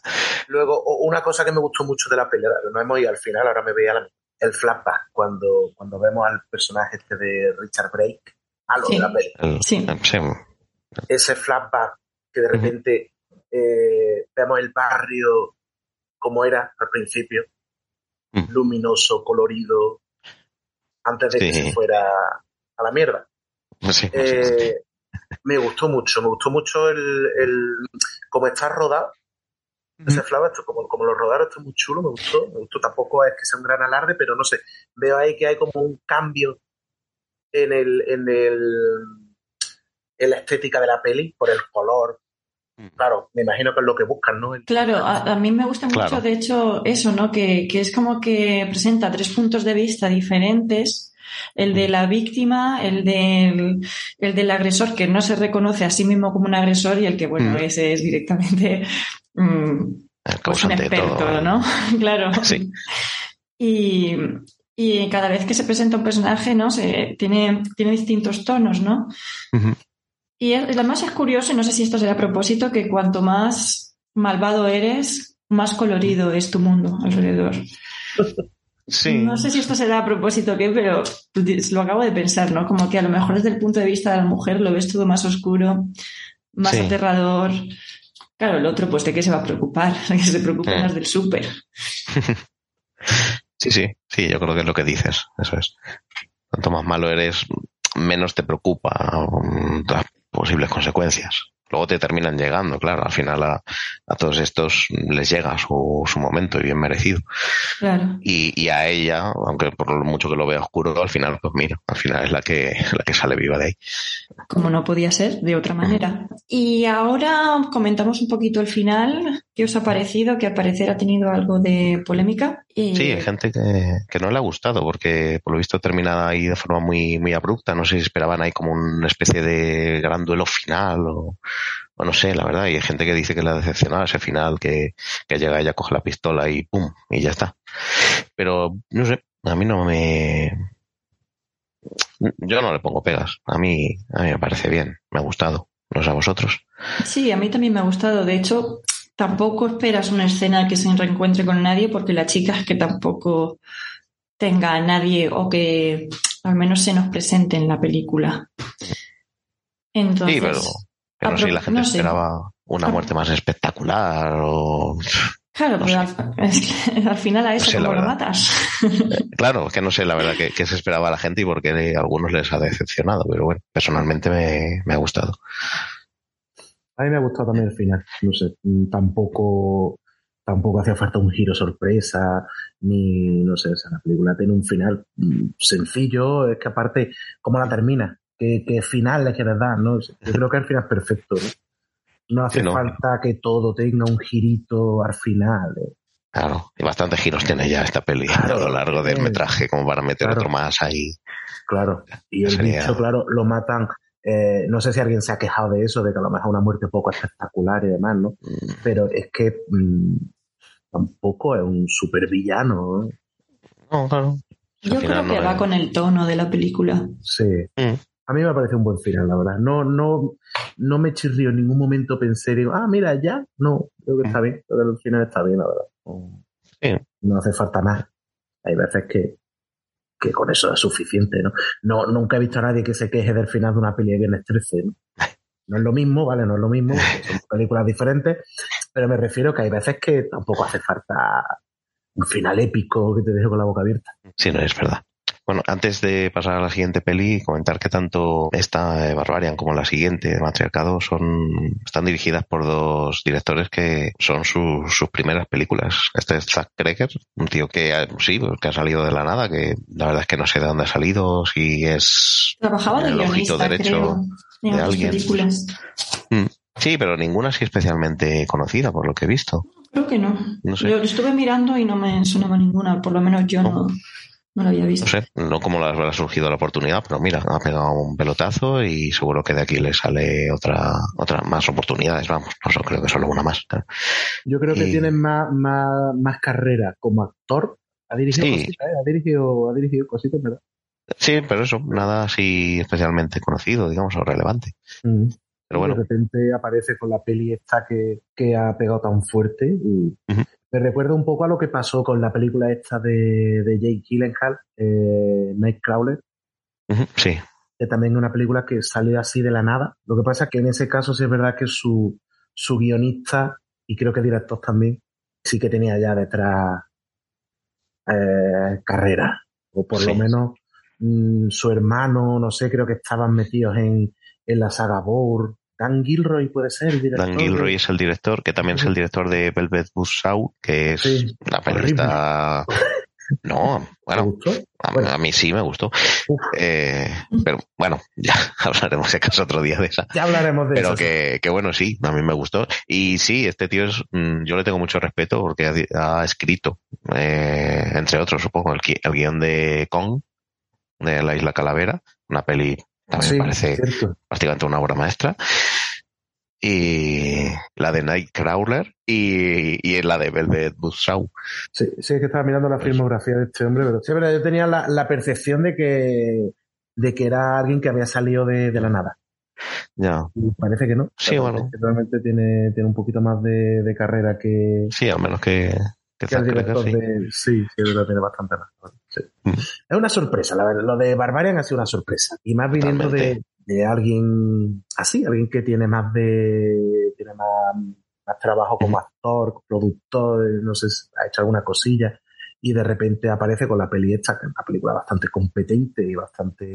Luego, una cosa que me gustó mucho de la pelea, no hemos ido al final, ahora me veía la el flashback cuando, cuando vemos al personaje este de Richard Brake a lo de la peli. Sí. Ese flashback que de repente eh, vemos el barrio como era al principio, luminoso, colorido, antes de que se fuera a la mierda. Eh, me gustó mucho, me gustó mucho el, el cómo está rodado ese flava, esto, como, como lo rodaron, esto es muy chulo, me gustó. Me gustó, tampoco es que sea un gran alarde, pero no sé. Veo ahí que hay como un cambio en el, en el, en la estética de la peli, por el color. Mm. Claro, me imagino que es lo que buscan, ¿no? claro, a, mí me gusta mucho, de hecho, eso, ¿no? Que, que es como que presenta tres puntos de vista diferentes el de la víctima, el del, el del agresor que no se reconoce a sí mismo como un agresor y el que, bueno, mm. ese es directamente mm, pues un experto, ¿no? claro. Sí. Y, y, cada vez que se presenta un personaje, ¿no? Se, tiene, tiene distintos tonos, ¿no? Y además es curioso, y no sé si esto será a propósito, que cuanto más malvado eres, más colorido es tu mundo alrededor. No sé si esto será a propósito o qué, pero lo acabo de pensar, ¿no? Como que a lo mejor desde el punto de vista de la mujer lo ves todo más oscuro, más aterrador. Claro, el otro, pues, ¿de qué se va a preocupar? que se preocupa eh. más del súper. Sí, sí, sí, yo creo que es lo que dices, eso es. Cuanto más malo eres, menos te preocupa las posibles consecuencias luego te terminan llegando, claro, al final a, todos estos les llega su, su momento y bien merecido. Claro. Y, y, a ella, aunque por lo mucho que lo vea oscuro, al final, pues mira, al final es la que, la que sale viva de ahí. Como no podía ser de otra manera. Y ahora comentamos un poquito el final. ¿Qué os ha parecido? Que al parecer ha tenido algo de polémica. Y... Sí, hay gente que, que, no le ha gustado porque por lo visto termina ahí de forma muy, muy abrupta. No sé si esperaban ahí como una especie de gran duelo final o o no sé, la verdad, y hay gente que dice que le ha decepcionado ese final, que, que llega ella, coge la pistola y pum, y ya está. Pero, no sé, a mí no me... Yo no le pongo pegas, a mí, a mí me parece bien, me ha gustado, no sé a vosotros. Sí, a mí también me ha gustado, de hecho, tampoco esperas una escena que se reencuentre con nadie, porque la chica es que tampoco tenga a nadie o que al menos se nos presente en la película. Entonces, sí, pero pero si la gente esperaba una muerte más espectacular o... Claro, pero al, final a eso lo matas. Claro, que no sé la verdad que, se esperaba a la gente y por qué a algunos les ha decepcionado, pero bueno, personalmente me, ha gustado. A mí me ha gustado también el final, no sé, tampoco tampoco hacía falta un giro sorpresa, ni no sé, o la película tiene un final mm, sencillo, es que aparte, ¿cómo la termina? Qué, final le quieres dar, ¿no? Yo creo que el final es perfecto, ¿no? No hace falta que todo tenga un girito al final. ¿eh? Claro, y bastantes giros tiene ya esta peli a lo largo del metraje, como para meter otro más ahí. Claro, y el bicho, claro, lo matan. Eh, no sé si alguien se ha quejado de eso, de que a lo mejor una muerte poco espectacular y demás, ¿no? Mm. Pero es que mm, tampoco es un supervillano. No, claro. Yo creo que va con el tono de la película. Sí. Mm. A mí me parece un buen final, la verdad. No, no, no me chirrió en ningún momento, pensé, digo, ah, mira, ya. No, creo que está bien. Creo que el final está bien, la verdad. No, hace falta más. Hay veces que, que con eso es suficiente, ¿no? ¿no? Nunca he visto a nadie que se queje del final de una peli de Viernes 13, ¿no? No es lo mismo, ¿vale? No es lo mismo, son películas diferentes, pero me refiero que hay veces que tampoco hace falta un final épico que te deje con la boca abierta. Sí, no es verdad. Bueno, antes de pasar a la siguiente peli, comentar que tanto esta Barbarian como la siguiente, Matriarcado, son, están dirigidas por dos directores que son sus primeras películas. Este es Zack Kreger, un tío que sí, pues, que ha salido de la nada, que la verdad es que no sé de dónde ha salido, si es Trabajaba de el ojito derecho de alguien. Películas. Mm, sí, pero ninguna así especialmente conocida, por lo que he visto. Creo que no. Yo estuve mirando y no me sonaba ninguna, por lo menos yo no no lo había visto. No sé, no como le habrá surgido la oportunidad, pero mira, ha pegado un pelotazo y seguro que de aquí le sale otra, otra más oportunidades, vamos, no creo que solo una más. Yo creo que tiene más, más, más carrera como actor. Ha dirigido cositas, ¿eh? ha dirigido, ha dirigido cositas, ¿verdad? Sí, pero eso, nada así especialmente conocido, digamos, o relevante. Mm. Pero bueno. De repente aparece con la peli esta que, que ha pegado tan fuerte y, me recuerda un poco a lo que pasó con la película esta de, de Jake Gyllenhaal, eh, Nightcrawler. sí. Que también es una película que salió así de la nada. Lo que pasa es que en ese caso sí es verdad que su, su guionista, y creo que director también, sí que tenía ya detrás eh, carrera. O por lo menos mm, su hermano, no sé, creo que estaban metidos en, en la saga Bourne Dan Gilroy puede ser el director. Dan Gilroy es el director, que también es el director de Velvet Buzzsaw, que es una película No, bueno, a, mí sí me gustó. Eh, pero bueno, ya hablaremos si acaso otro día de esa. Ya hablaremos de Pero que, que, bueno, sí, a mí me gustó. Y sí, este tío es, mm, yo le tengo mucho respeto porque ha, escrito, eh, entre otros, supongo, el, el, guion de Kong, de la Isla Calavera, una peli también me parece prácticamente una obra maestra y la de Nightcrawler y, y la de Velvet Buzzsaw. Sí, sí, es que estaba mirando la filmografía de este hombre, pero sí, pero yo tenía la, la, percepción de que, de que era alguien que había salido de, de la nada. Ya. Y parece que no. Sí, bueno. realmente tiene, tiene un poquito más de, de carrera que. Sí, al menos que. Que, el director sí. de. Sí, sí, tiene bastante más. Sí. Mm. Es una sorpresa, la verdad. Lo de Barbarian ha sido una sorpresa. Y más viniendo de, de alguien así, alguien que tiene más de, tiene más, más trabajo como actor, productor, no sé, ha hecho alguna cosilla y de repente aparece con la peli esta, que es una película bastante competente y bastante,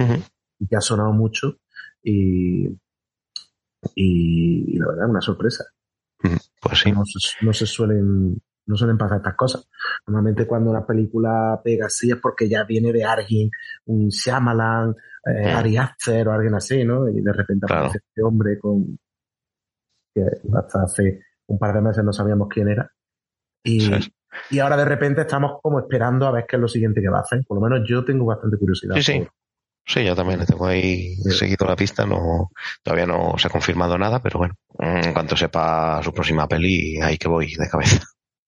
y que ha sonado mucho y, y, la verdad es una sorpresa. Pues sí. No, no se suelen, no suelen pasar estas cosas. Normalmente cuando una película pega así es porque ya viene de alguien, un Shyamalan, eh, Ari Aster o alguien así, ¿no? Y de repente aparece este hombre con que hasta hace un par de meses no sabíamos quién era. Y, y ahora de repente estamos como esperando a ver qué es lo siguiente que va a hacer. Por lo menos yo tengo bastante curiosidad. Sí, sí. Sí, yo también le tengo ahí seguido la pista, no, todavía no se ha confirmado nada, pero bueno, en cuanto sepa su próxima peli, ahí que voy de cabeza.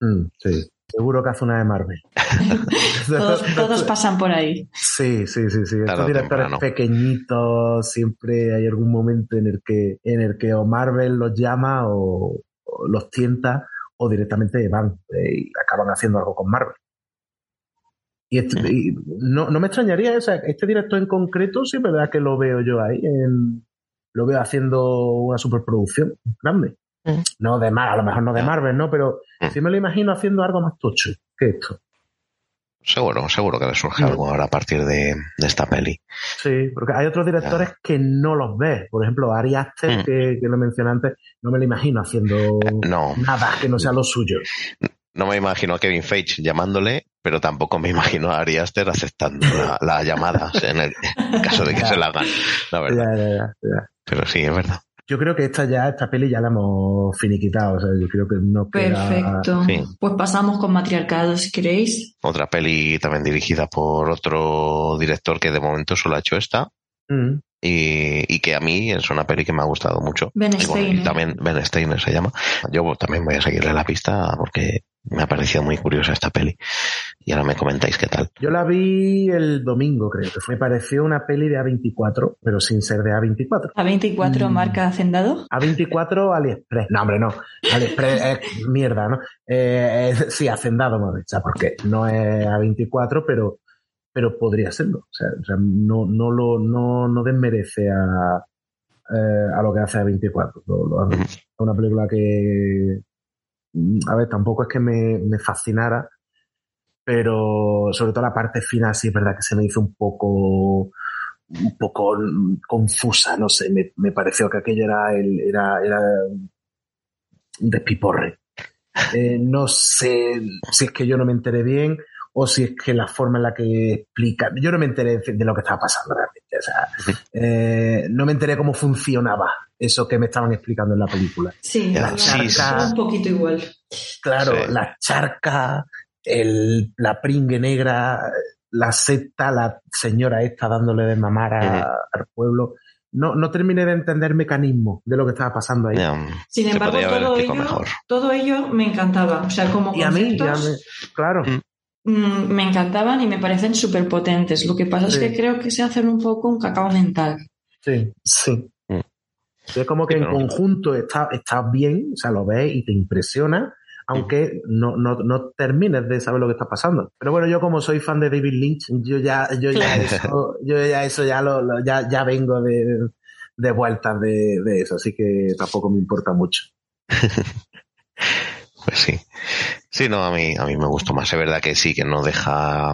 Mm, sí. Seguro que hace una de Marvel. todos, pasan por ahí. Sí, sí, sí, sí. Estos directores pequeñitos, siempre hay algún momento en el que, en el que o Marvel los llama o, los tienta o directamente van eh, y acaban haciendo algo con Marvel. Y, este, no, no, me extrañaría, o sea, este director en concreto sí es verdad que lo veo yo ahí, en, lo veo haciendo una superproducción grande. Mm. No de Marvel, a lo mejor no de Marvel, ¿no? Pero mm. sí me lo imagino haciendo algo más tocho que esto. Seguro, seguro que le surge mm. algo ahora a partir de, esta peli. Sí, porque hay otros directores que no los ves. Por ejemplo, Ari Aster, que, lo mencioné antes, no me lo imagino haciendo eh, nada que no sea lo suyo. No me imagino a Kevin Feige llamándole, pero tampoco me imagino a Ari Aster aceptando las llamadas en el caso de que se la hagan, la verdad. pero sí, es verdad. Yo creo que esta ya, esta peli ya la hemos finiquitado. O sea, yo creo que no queda... Perfecto. Pues pasamos con Matriarcado, si queréis. Otra peli también dirigida por otro director que de momento solo ha hecho esta. Mm. Y, y, que a mí es una peli que me ha gustado mucho. Ben Steiner. también Ben Steiner se llama. Yo también voy a seguirle la pista porque me ha parecido muy curiosa esta peli. Y ahora me comentáis qué tal. Yo la vi el domingo, creo que Me pareció una peli de A24, pero sin ser de A24. ¿A24 mm. marca Hacendado? A24 AliExpress. No, hombre, no. AliExpress es mierda, ¿no? Eh, sí, Hacendado, ¿no? o sea, porque no es A24, pero, pero podría serlo. O sea, no, no, lo, no, no desmerece a, eh, a lo que hace A24. Es una película que, Mm, a ver, tampoco es que me, me, fascinara, pero sobre todo la parte final sí es verdad que se me hizo un poco un poco confusa, no sé, me, me pareció que aquello era el, era, era un despiporre. Eh, no sé si es que yo no me enteré bien o si es que la forma en la que explica, yo no me enteré de lo que estaba pasando realmente, o sea, eh, no me enteré cómo funcionaba eso que me estaban explicando en la película. Sí, la charca, un poquito igual. Claro, la charca, el, la pringue negra, la secta, la señora esta dándole de mamar al pueblo. No, no terminé de entender el mecanismo de lo que estaba pasando ahí. Sin embargo, todo ello, todo ello me encantaba. O sea, como y a mí, claro. Mm. Mm, me encantaban y me parecen súper potentes. Lo que pasa es que creo que se hacen un poco un cacao mental. Sí, sí. Es como que en conjunto está, está bien, o sea, lo ves y te impresiona, aunque no, no, no termines de saber lo que está pasando. Pero bueno, yo como soy fan de David Lynch, yo ya, yo ya eso, yo ya eso ya lo, ya, ya vengo de, de vueltas de, de eso, así que tampoco me importa mucho. pues sí. Sí, no, a mí, a mí me gustó más. Es verdad que sí, que no deja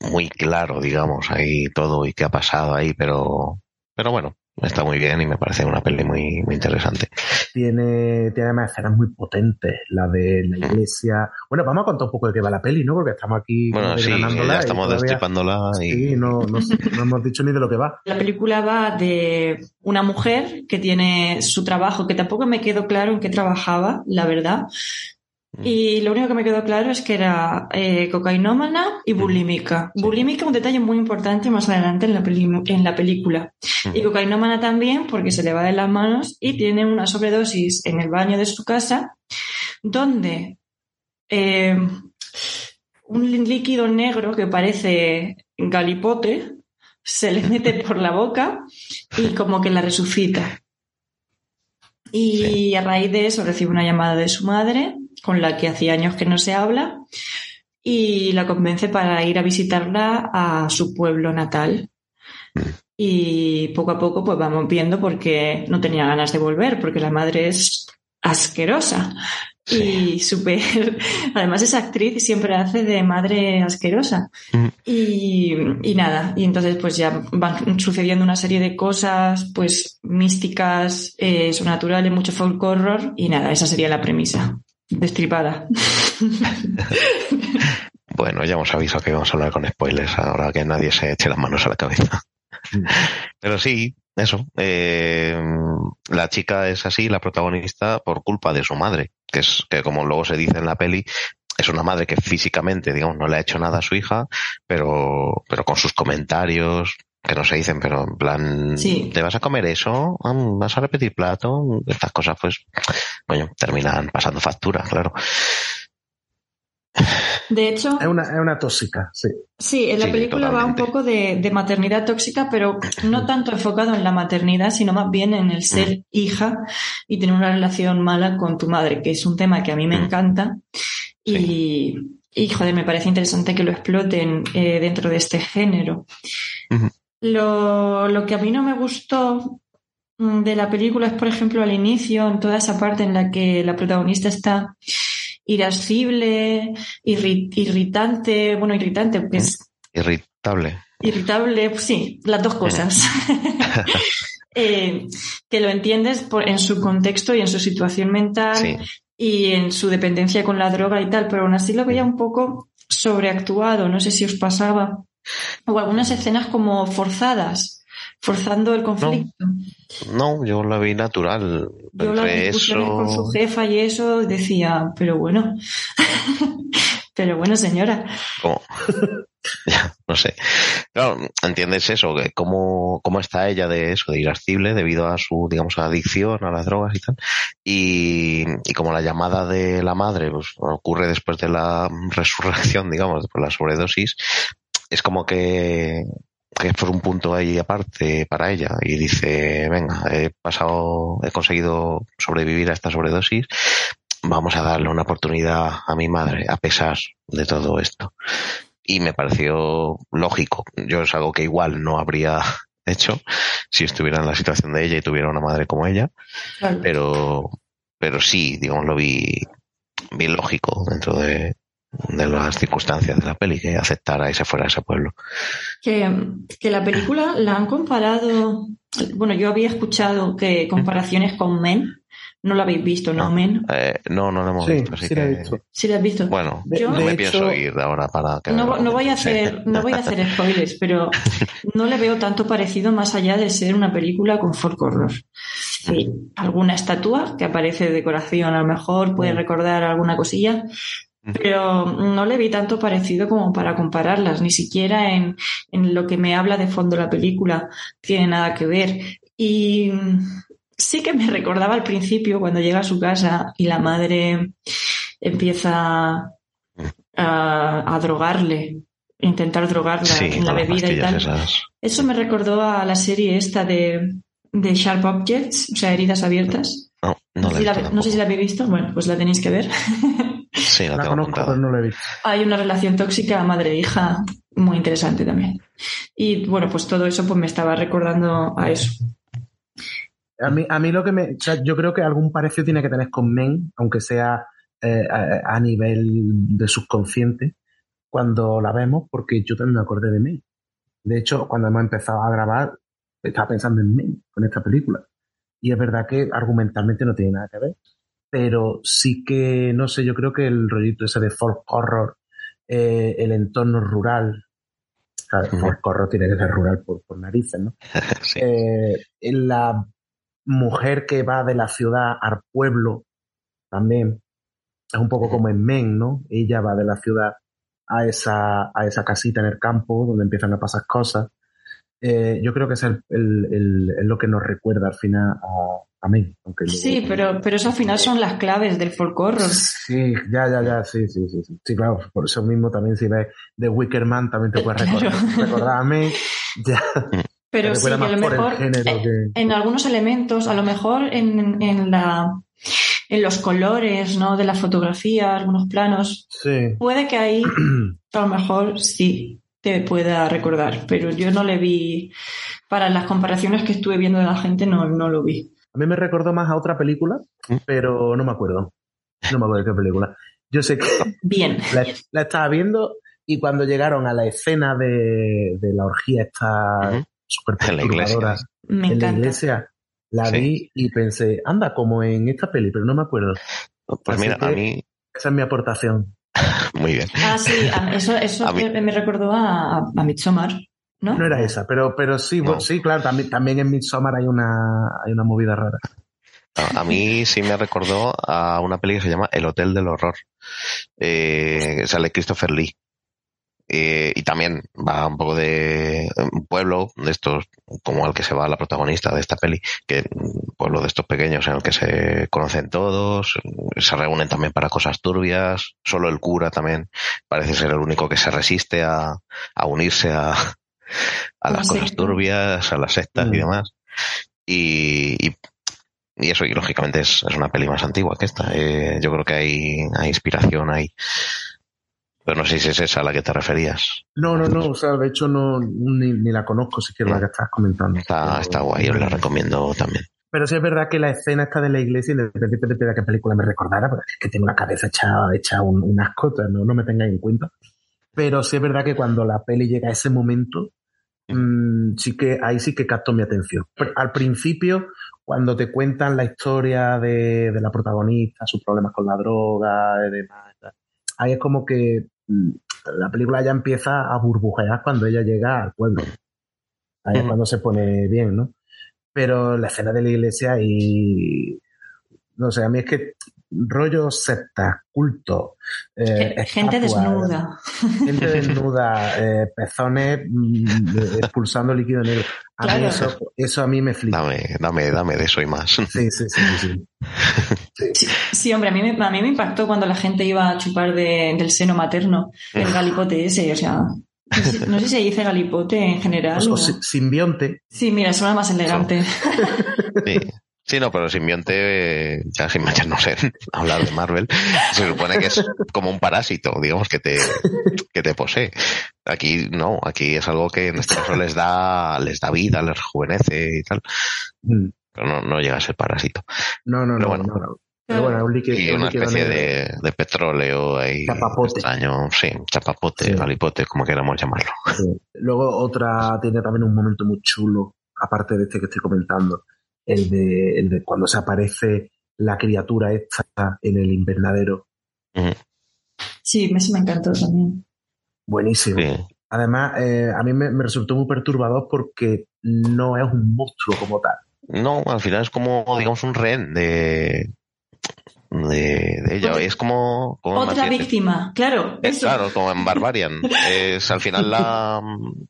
muy claro, digamos, ahí todo y qué ha pasado ahí, pero, pero bueno, está muy bien y me parece una peli muy, muy interesante. Tiene, tiene además escenas muy potentes, la de la mm. iglesia. Bueno, vamos a contar un poco de qué va la peli, ¿no? Porque estamos aquí. Bueno, sí, ya estamos destripándola. Y... Sí, no, no, no hemos dicho ni de lo que va. La película va de una mujer que tiene su trabajo, que tampoco me quedó claro en qué trabajaba, la verdad. Mm. Y lo único que me quedó claro es que era eh, cocainómana y mm. bulímica. Bulímica, un detalle muy importante más adelante en la, en la película. Y cocainómana también porque se le va de las manos y tiene una sobredosis en el baño de su casa donde eh, un líquido negro que parece galipote se le mete por la boca y como que la resucita. Y a raíz de eso recibe una llamada de su madre con la que hacía años que no se habla, y la convence para ir a visitarla a su pueblo natal. Y poco a poco pues vamos viendo porque no tenía ganas de volver, porque la madre es asquerosa. Y súper. Además, es actriz y siempre hace de madre asquerosa. Mm. Y, y, nada, y entonces, pues ya van sucediendo una serie de cosas, pues místicas, eh, sobrenaturales, mucho folk horror. Y nada, esa sería la premisa destripada. bueno, ya hemos avisado que vamos a hablar con spoilers, ahora que nadie se eche las manos a la cabeza. Pero sí, eso. Eh, la chica es así, la protagonista, por culpa de su madre, que es que como luego se dice en la peli, es una madre que físicamente, digamos, no le ha hecho nada a su hija, pero, pero con sus comentarios, que no se dicen, pero en plan, ¿te vas a comer eso? ¿Vas a repetir plato? Estas cosas, pues, coño, terminan pasando factura, claro. De hecho. Es una, es una tóxica, sí. Sí, en la película va un poco de, de, maternidad tóxica, pero no tanto enfocado en la maternidad, sino más bien en el ser mm. hija y tener una relación mala con tu madre, que es un tema que a mí me mm. encanta. Y, y, joder, me parece interesante que lo exploten eh, dentro de este género. Lo, lo que a mí no me gustó mm, de la película es, por ejemplo, al inicio, en toda esa parte en la que la protagonista está irascible, irritante, bueno, irritante, es... Irritable. Irritable, pues sí, las dos cosas. eh, que lo entiendes por, en su contexto y en su situación mental y en su dependencia con la droga y tal, pero aún así lo veía un poco sobreactuado, no sé si os pasaba o algunas escenas como forzadas, forzando el conflicto. No, yo la vi natural. Yo la discusiones con su jefa y eso decía, pero bueno, pero bueno, señora. ¿Cómo? ya, no sé. Claro, entiendes eso, que cómo, cómo está ella de eso, de irascible debido a su, digamos, adicción a las drogas y tal. Y, y como la llamada de la madre pues, ocurre después de la resurrección, digamos, por la sobredosis, es como que, que es por un punto ahí aparte para ella y dice, venga, he pasado, he conseguido sobrevivir a esta sobredosis, vamos a darle una oportunidad a mi madre a pesar de todo esto. Y me pareció lógico. Yo es algo que igual no habría hecho si estuviera en la situación de ella y tuviera una madre como ella. Pero, pero sí, digamos, lo vi, vi lógico dentro de, de las circunstancias de la peli, que aceptara y se fuera a ese pueblo. Que, que, la película la han comparado, bueno, yo había escuchado que comparaciones con Men, no la habéis visto, ¿no, Men? Eh, no, no lo hemos visto. Sí, la he visto. Sí la has visto. Bueno, yo, no me pienso ir ahora para que no, no voy a hacer, no voy a hacer spoilers, pero no le veo tanto parecido más allá de ser una película con folk horror. Sí, alguna estatua que aparece de decoración, a lo mejor puede recordar alguna cosilla, pero no le vi tanto parecido como para compararlas, ni siquiera en, en, lo que me habla de fondo la película tiene nada que ver. Y sí que me recordaba al principio cuando llega a su casa y la madre empieza a, a drogarle, intentar drogarla en la bebida y tal. Eso me recordó a la serie esta de, de Sharp Objects, o sea, heridas abiertas. No, no, no sé si la habéis visto. Bueno, pues la tenéis que ver. Sí, la, conozco, pero no la he visto. Hay una relación tóxica madre-hija muy interesante también. Y bueno, pues todo eso pues me estaba recordando a eso. A mí, a mí lo que me. O sea, yo creo que algún parecido tiene que tener con Men, aunque sea eh, a, a, nivel de subconsciente, cuando la vemos, porque yo también me acordé de Men. De hecho, cuando hemos empezado a grabar, estaba pensando en mí con esta película. Y es verdad que argumentalmente no tiene nada que ver. Pero sí que, no sé, yo creo que el rollito ese de folk horror, eh, el entorno rural, claro, folk horror tiene que ser rural por, por narices, ¿no? Sí. Eh, la mujer que va de la ciudad al pueblo también es un poco como en Men, ¿no? Ella va de la ciudad a esa, a esa casita en el campo donde empiezan a pasar cosas. Eh, yo creo que es el, el- el- es lo que nos recuerda al final a, a Men. Aunque luego- Sí, pero, pero eso al final son las claves del folk horror. Sí, ya, ya, ya, sí, sí, sí, sí. Sí, claro, por eso mismo también si ves The Wicker Man también te puedes recordar, Claro. recordar a Men. Ya, Pero sí, a lo mejor eh, que... en algunos elementos, a lo mejor en, en la en los colores, ¿no? De la fotografía, algunos planos, Sí. puede que ahí a lo mejor sí te pueda recordar, pero yo no le vi, para las comparaciones que estuve viendo de la gente, no, no lo vi. A mí me recordó más a otra película, ¿Mm? pero no me acuerdo. No me acuerdo de qué película. Yo sé que Bien. la, la estaba viendo y cuando llegaron a la escena de, de la orgía esta Ujú. súper En la iglesia. Me en la iglesia, la Sí. vi y pensé, anda, como en esta peli, pero no me acuerdo. Pues Así mira, a mí, Esa es mi aportación. muy bien. Ah, sí, a- eso, eso mí- me recordó a, a, Midsommar, ¿no? No era esa, pero, pero sí, No. sí, claro, también, también en Midsommar hay una, hay una movida rara. A, a mí sí me recordó a una peli que se llama El Hotel del Horror. Eh, sale Christopher Lee. Eh, y también va un poco de un pueblo de estos, como al que se va la protagonista de esta peli, que un pueblo de estos pequeños en el que se conocen todos, se reúnen también para cosas turbias, solo el cura también parece ser el único que se resiste a, a unirse a, a La las cosas secta. turbias, a las sectas y Mm. demás. Y, y y eso, y lógicamente es, es una peli más antigua que esta. Eh, yo creo que hay, hay inspiración ahí. Pero no sé si es esa a la que te referías. No, no, no, o sea, de hecho no, ni, ni la conozco, si que la que estás comentando. Está, Pero- está guay, yo la recomiendo también. Pero sí es verdad que la escena esta de la iglesia, independientemente de qué película me recordara, porque es que tengo la cabeza hecha, hecha un, un asco, o sea, no, no me tengáis en cuenta. Pero sí es verdad que cuando la peli llega a ese momento, mm, sí que ahí sí que captó mi atención. Pero Al principio, cuando te cuentan la historia de, de la protagonista, sus problemas con la droga y demás, ahí es como que mm, la película ya empieza a burbujear cuando ella llega al pueblo. Ahí es cuando se pone bien, ¿no? Pero la escena de la iglesia y no sé, a mí es que rollo secta, culto, eh, Gente desnuda. gente desnuda, eh, pezones mm, eh, expulsando líquido negro. A mí eso, eso a mí me flipa. Dame, dame, dame de eso y más. Sí, sí, sí, sí, sí. Sí, sí, hombre, a mí, me, a mí me impactó cuando la gente iba a chupar de- del seno materno, el galipote ese, o sea, no sé, no sé si se dice galipote en general. O- o o- si- simbionte. Sí, mira, suena más elegante. Sí. Sí, no, pero simbionte, eh, ya sin meternos en hablar de Marvel, se supone que es como un parásito, digamos, que te, que te posee. Aquí no, aquí es algo que en este caso les da, les da vida, les rejuvenece y tal, Mm. pero no, no llega a ser parásito. No, no, Pero no, bueno. no, no. Pero bueno, es un líquido. Y un una especie de, de petróleo ahí Chapapote. extraño, sí, chapapote, Sí. galipote, como queramos llamarlo. Sí. Luego otra tiene también un momento muy chulo, aparte de este que estoy comentando, el de, el de cuando se aparece la criatura esta en el invernadero. Sí, me, sí me encantó también. Buenísimo. Sí. Además, eh, a mí me, me resultó muy perturbador porque no es un monstruo como tal. No, al final es como, digamos, un rehén de, de, de ella. Otra- Es como, como Otra víctima, claro. Eso. Claro, como en Barbarian. Es al final la,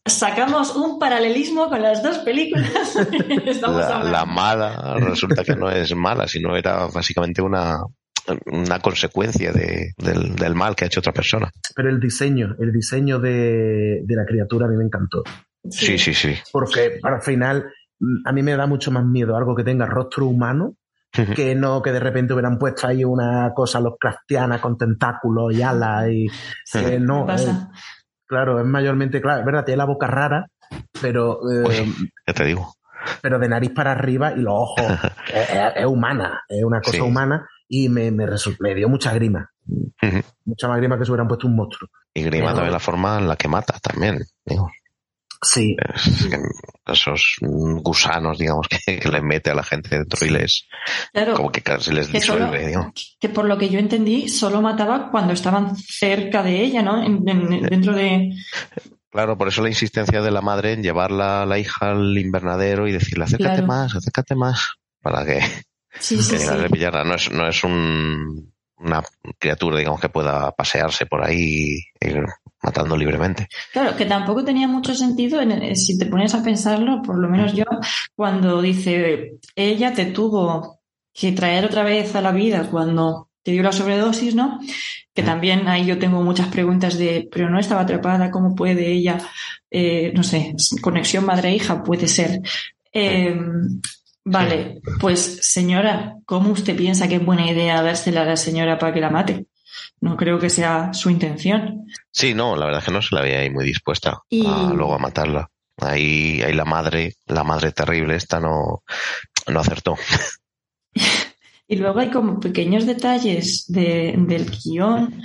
Sacamos un paralelismo con las dos películas. Estamos la, hablando. la mala resulta que no es mala, sino era básicamente una, una consecuencia de, del, del mal que ha hecho otra persona. Pero el diseño, el diseño de, de la criatura a mí me encantó. Sí, sí, sí. Porque al final mm, a mí me da mucho más miedo algo que tenga rostro humano que no que de repente hubieran puesto ahí una cosa Lovecraftiana con tentáculos y alas y Sí, eh, no, pasa. eh, claro, es mayormente, claro, es verdad, tiene la boca rara, pero eh, Uy. Ya te digo. pero de nariz para arriba y los ojos es, es- es humana, es una cosa Sí. humana y me, me, me dio mucha grima, mucha más grima que si hubieran puesto un monstruo. Y grima también la forma en la que mata también. digo. Sí. esos gusanos, digamos, que, le mete a la gente dentro y les. como que casi les disuelve, Que por lo que yo entendí, solo mataba cuando estaban cerca de ella, ¿no? dentro de. Claro, por eso la insistencia de la madre en llevarla a la hija al invernadero y decirle acércate más, acércate más, para que, sí, sí, No es, no es un, una criatura, digamos, que pueda pasearse por ahí y ir matando libremente. Claro, que tampoco tenía mucho sentido, en, si te pones a pensarlo, por lo menos yo, cuando dice, ella te tuvo que traer otra vez a la vida cuando te dio la sobredosis, ¿no? Que también ahí yo tengo muchas preguntas de, pero no estaba atrapada, ¿cómo puede ella, eh, no sé, conexión madre-hija puede ser? Eh, Vale, pues señora, ¿cómo usted piensa que es buena idea dársela a la señora para que la mate? No creo que sea su intención. Sí, no, la verdad es que no se la veía ahí muy dispuesta a, luego a matarla. Ahí, ahí la madre, la madre terrible esta no, no acertó. y luego hay como pequeños detalles de, del guion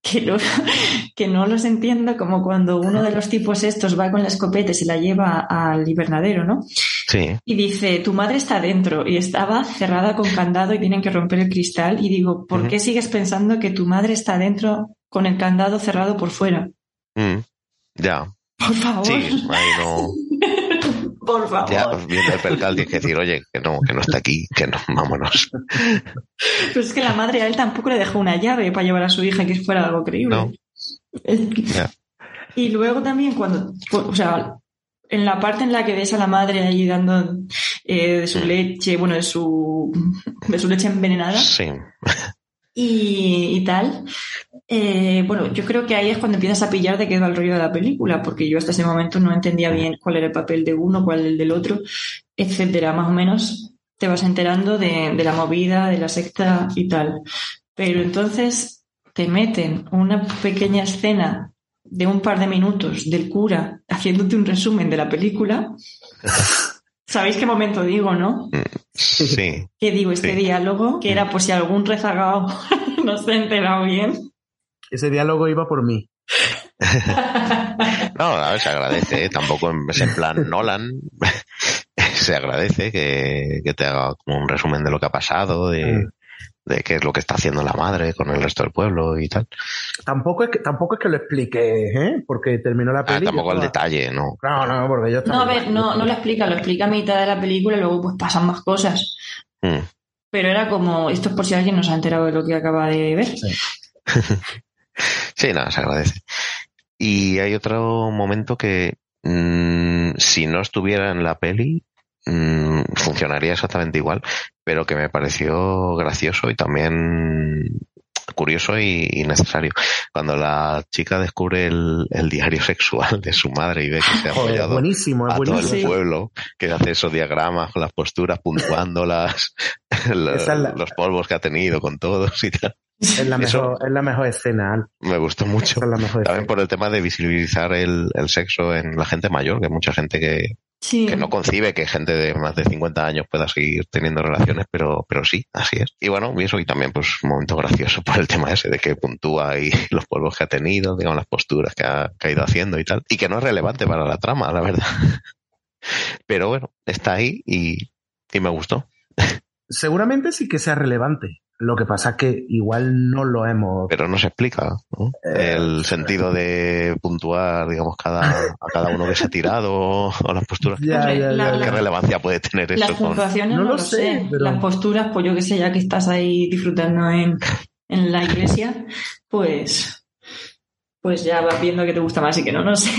que, que no los entiendo, como cuando uno de los tipos estos va con la escopeta y se la lleva al hibernadero, ¿no? Y dice, tu madre está dentro y estaba cerrada con candado y tienen que romper el cristal. Y digo, ¿por qué sigues pensando que tu madre está dentro con el candado cerrado por fuera? Mm, ya. Por favor. Sí, no. por favor. Ya, viendo el percal tienes que decir, oye, que no, que no está aquí, que no, vámonos. Pero es que la madre a él tampoco le dejó una llave para llevar a su hija, que fuera algo creíble. No. Y luego también cuando, o sea, en la parte en la que ves a la madre ahí dando eh, de su leche, bueno, de su, de su leche envenenada. Sí. Y, tal. Eh, bueno, yo creo que ahí es cuando empiezas a pillar de qué va el rollo de la película, porque yo hasta ese momento no entendía mm. bien cuál era el papel de uno, cuál el del otro, etcétera. Más o menos te vas enterando de, de la movida, de la secta y tal. Pero entonces te meten una pequeña escena de un par de minutos del cura haciéndote un resumen de la película. ¿Sabéis qué momento digo, no? Sí. ¿Qué digo? Este diálogo, que era por si algún rezagado no se ha enterado bien. Ese diálogo iba por mí. no, a ver, se agradece, ¿eh? tampoco es en plan Nolan. se agradece que, que, te haga como un resumen de lo que ha pasado, de, mm de qué es lo que está haciendo la madre con el resto del pueblo y tal. Tampoco es que, tampoco es que lo explique, ¿eh? Porque terminó la ah, película. Ah, tampoco al detalle, ¿no? No, no, porque yo No, a ver, no, no lo explica, lo explica a mitad de la película y luego pues pasan más cosas. Mm. Pero era como, esto es por si alguien no se ha enterado de lo que acaba de ver. Sí, sí nada, se agradece. Y hay otro momento que mm, si no estuviera en la peli, Mm, funcionaría exactamente igual, pero que me pareció gracioso y también curioso y, necesario. Cuando la chica descubre el, diario sexual de su madre y ve que se ha apoyado a todo el pueblo, que hace esos diagramas con las posturas, puntuando las, los polvos que ha tenido con todos y tal. Es la, mejor, es la mejor escena. Me gustó mucho. También por el tema de visibilizar el, el, sexo en la gente mayor, que hay mucha gente que, que no concibe que gente de más de 50 años pueda seguir teniendo relaciones, pero, pero sí, así es. Y bueno, y eso, y también pues un momento gracioso por el tema ese de que puntúa y los polvos que ha tenido, digamos, las posturas que ha, que ha ido haciendo y tal. Y que no es relevante para la trama, la verdad. Pero bueno, está ahí y, y me gustó. Seguramente sí que sea relevante. Lo que pasa es que igual no lo hemos. Pero no se explica eh, el sentido de puntuar, digamos, cada, a cada uno que se ha tirado o las posturas. ¿Qué relevancia puede tener eso? Las puntuaciones no, lo sé. Las posturas, pues yo que sé, ya que estás ahí disfrutando en, en la iglesia, pues, pues ya vas viendo que te gusta más y que no, no sé.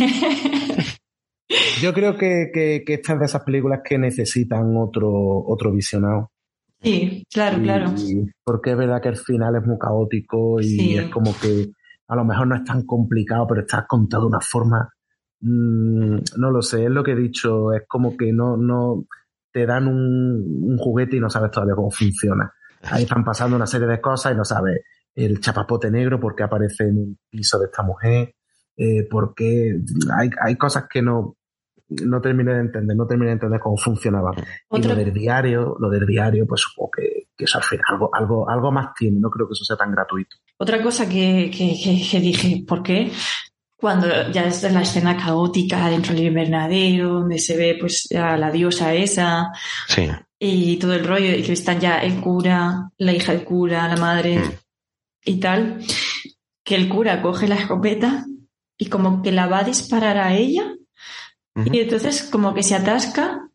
Yo creo que, que, que estas de esas películas que necesitan otro, otro visionado. Sí, claro, claro. Porque es verdad que el final es muy caótico y es como que a lo mejor no es tan complicado, pero está contado de una forma, mm, no lo sé, es lo que he dicho, es como que no, no te dan un, juguete y no sabes todavía cómo funciona. Ahí están pasando una serie de cosas y no sabes el chapapote negro, por qué aparece en el piso de esta mujer, eh, porque hay, hay cosas que no, no terminé de entender, no terminé de entender cómo funcionaba. Y lo del diario, lo del diario, pues supongo que, que eso al final algo, algo, algo más tiene, no creo que eso sea tan gratuito. Otra cosa que, que, que dije, ¿por qué? cuando ya es la escena caótica dentro del invernadero, donde se ve pues a la diosa esa Sí. y todo el rollo, y que están ya el cura, la hija del cura, la madre Mm. y tal, que el cura coge la escopeta y como que la va a disparar a ella Y entonces como que se atasca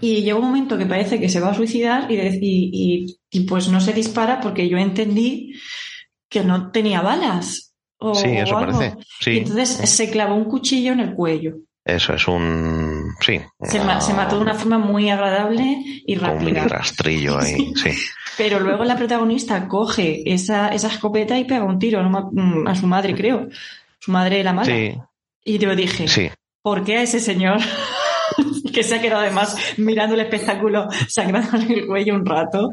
y llega un momento que parece que se va a suicidar y, de- y- y- y, pues no se dispara porque yo entendí que no tenía balas. O, Sí, eso o algo. parece. Y entonces se clavó un cuchillo en el cuello. Eso es un. Sí. Se, ma- se mató de una forma muy agradable y Con un mini rápida. rastrillo ahí. Sí. Pero luego la protagonista coge esa, esa escopeta y pega un tiro mm, a su madre, creo. Su madre la mala. Sí. Y yo dije, Sí. ¿Por qué a ese señor que se ha quedado además mirando el espectáculo sangrándole el cuello un rato?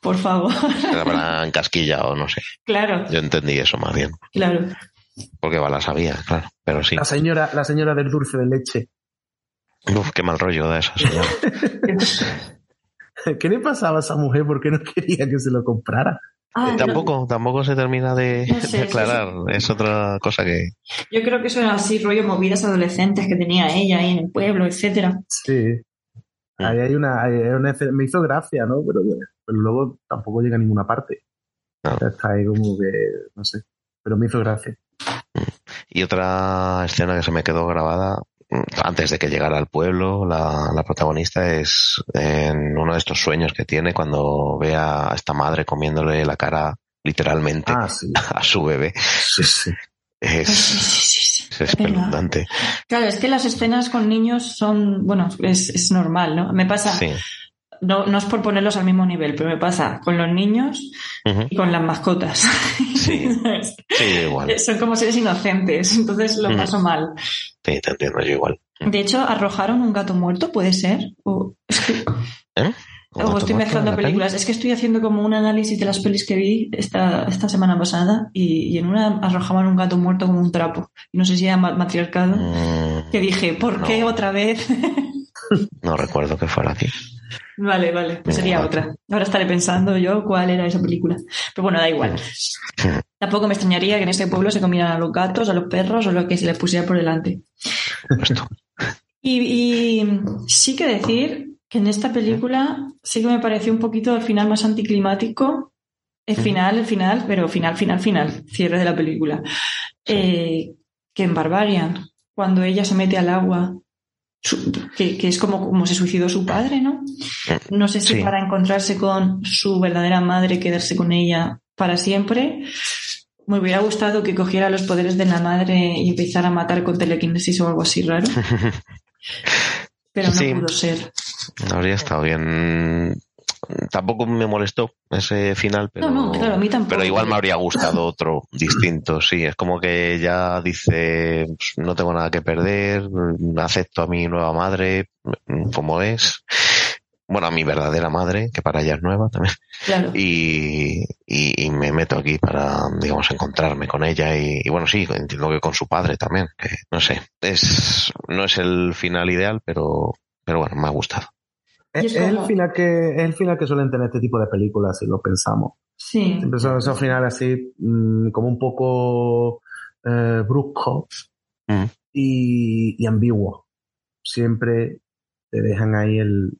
Por favor. La habrán casquillado, no sé. claro, Yo entendí eso más bien. claro. Porque balas sabía, claro. Pero sí. La señora, la señora del dulce de leche. Uf, qué mal rollo da esa señora. ¿Qué le pasaba a esa mujer? ¿Por qué no quería que se lo comprara? Ah, no, tampoco, tampoco se termina de, No sé, de aclarar. Es otra cosa que. yo creo que eso era así, rollo movidas adolescentes que tenía ella ahí en el pueblo, etcétera. Sí. Ahí hay una, hay una escena- me hizo gracia, ¿no? Pero, pero luego tampoco llega a ninguna parte. No. Está ahí como que, no sé. Pero me hizo gracia. Y otra escena que se me quedó grabada antes de que llegara al pueblo, la, la protagonista es en uno de estos sueños que tiene cuando ve a esta madre comiéndole la cara literalmente Ah, sí. a su bebé. Sí, sí. Es, sí, sí, sí, sí. es espeluznante. Claro, es que las escenas con niños son, bueno, es, es normal, ¿no? Me pasa, Sí. No, no es por ponerlos al mismo nivel, pero me pasa con los niños y con las mascotas. Sí. Sí, igual. Son como seres inocentes, entonces lo paso mal. Sí, te entiendo yo igual. De hecho, arrojaron un gato muerto, ¿puede ser? O, es que- ¿Eh? o estoy mezclando películas. Es que estoy haciendo como un análisis de las pelis que vi esta, esta semana pasada y, y en una arrojaban un gato muerto como un trapo. No sé si era ma- matriarcado. Mm, Que dije, ¿por qué otra vez? no recuerdo que fuera aquí. Vale, vale, pues sería otra. Ahora estaré pensando yo cuál era esa película. Pero bueno, da igual. Tampoco me extrañaría que en ese pueblo se comieran a los gatos, a los perros o lo que se les pusiera por delante. Y sí que decir que en esta película sí que me pareció un poquito al final más anticlimático. El final, el final, pero final, final, final, cierre de la película. Eh, que en Barbarian, cuando ella se mete al agua, su- que, que es como, como se suicidó su padre, ¿no? No sé si Sí. para encontrarse con su verdadera madre, quedarse con ella para siempre. Me hubiera gustado que cogiera los poderes de la madre y empezara a matar con telequinesis o algo así raro. Pero no Sí. pudo ser. Habría estado bien. Tampoco me molestó ese final, pero, No, no, claro, a mí tampoco. pero igual me habría gustado otro distinto. Sí, es como que ya dice, pues, no tengo nada que perder, acepto a mi nueva madre como es. Bueno, a mi verdadera madre, que para ella es nueva también. Claro. Y, y, y me meto aquí para, digamos, encontrarme con ella. Y, y bueno, sí, entiendo que con su padre también. Que, no sé, es, no es el final ideal, pero, pero bueno, me ha gustado. Es, el final que, es el final que suelen tener este tipo de películas, si lo pensamos. Sí. Siempre son esos finales así, mm, como un poco eh, bruscos Mm. y, y ambiguos. Siempre te dejan ahí el,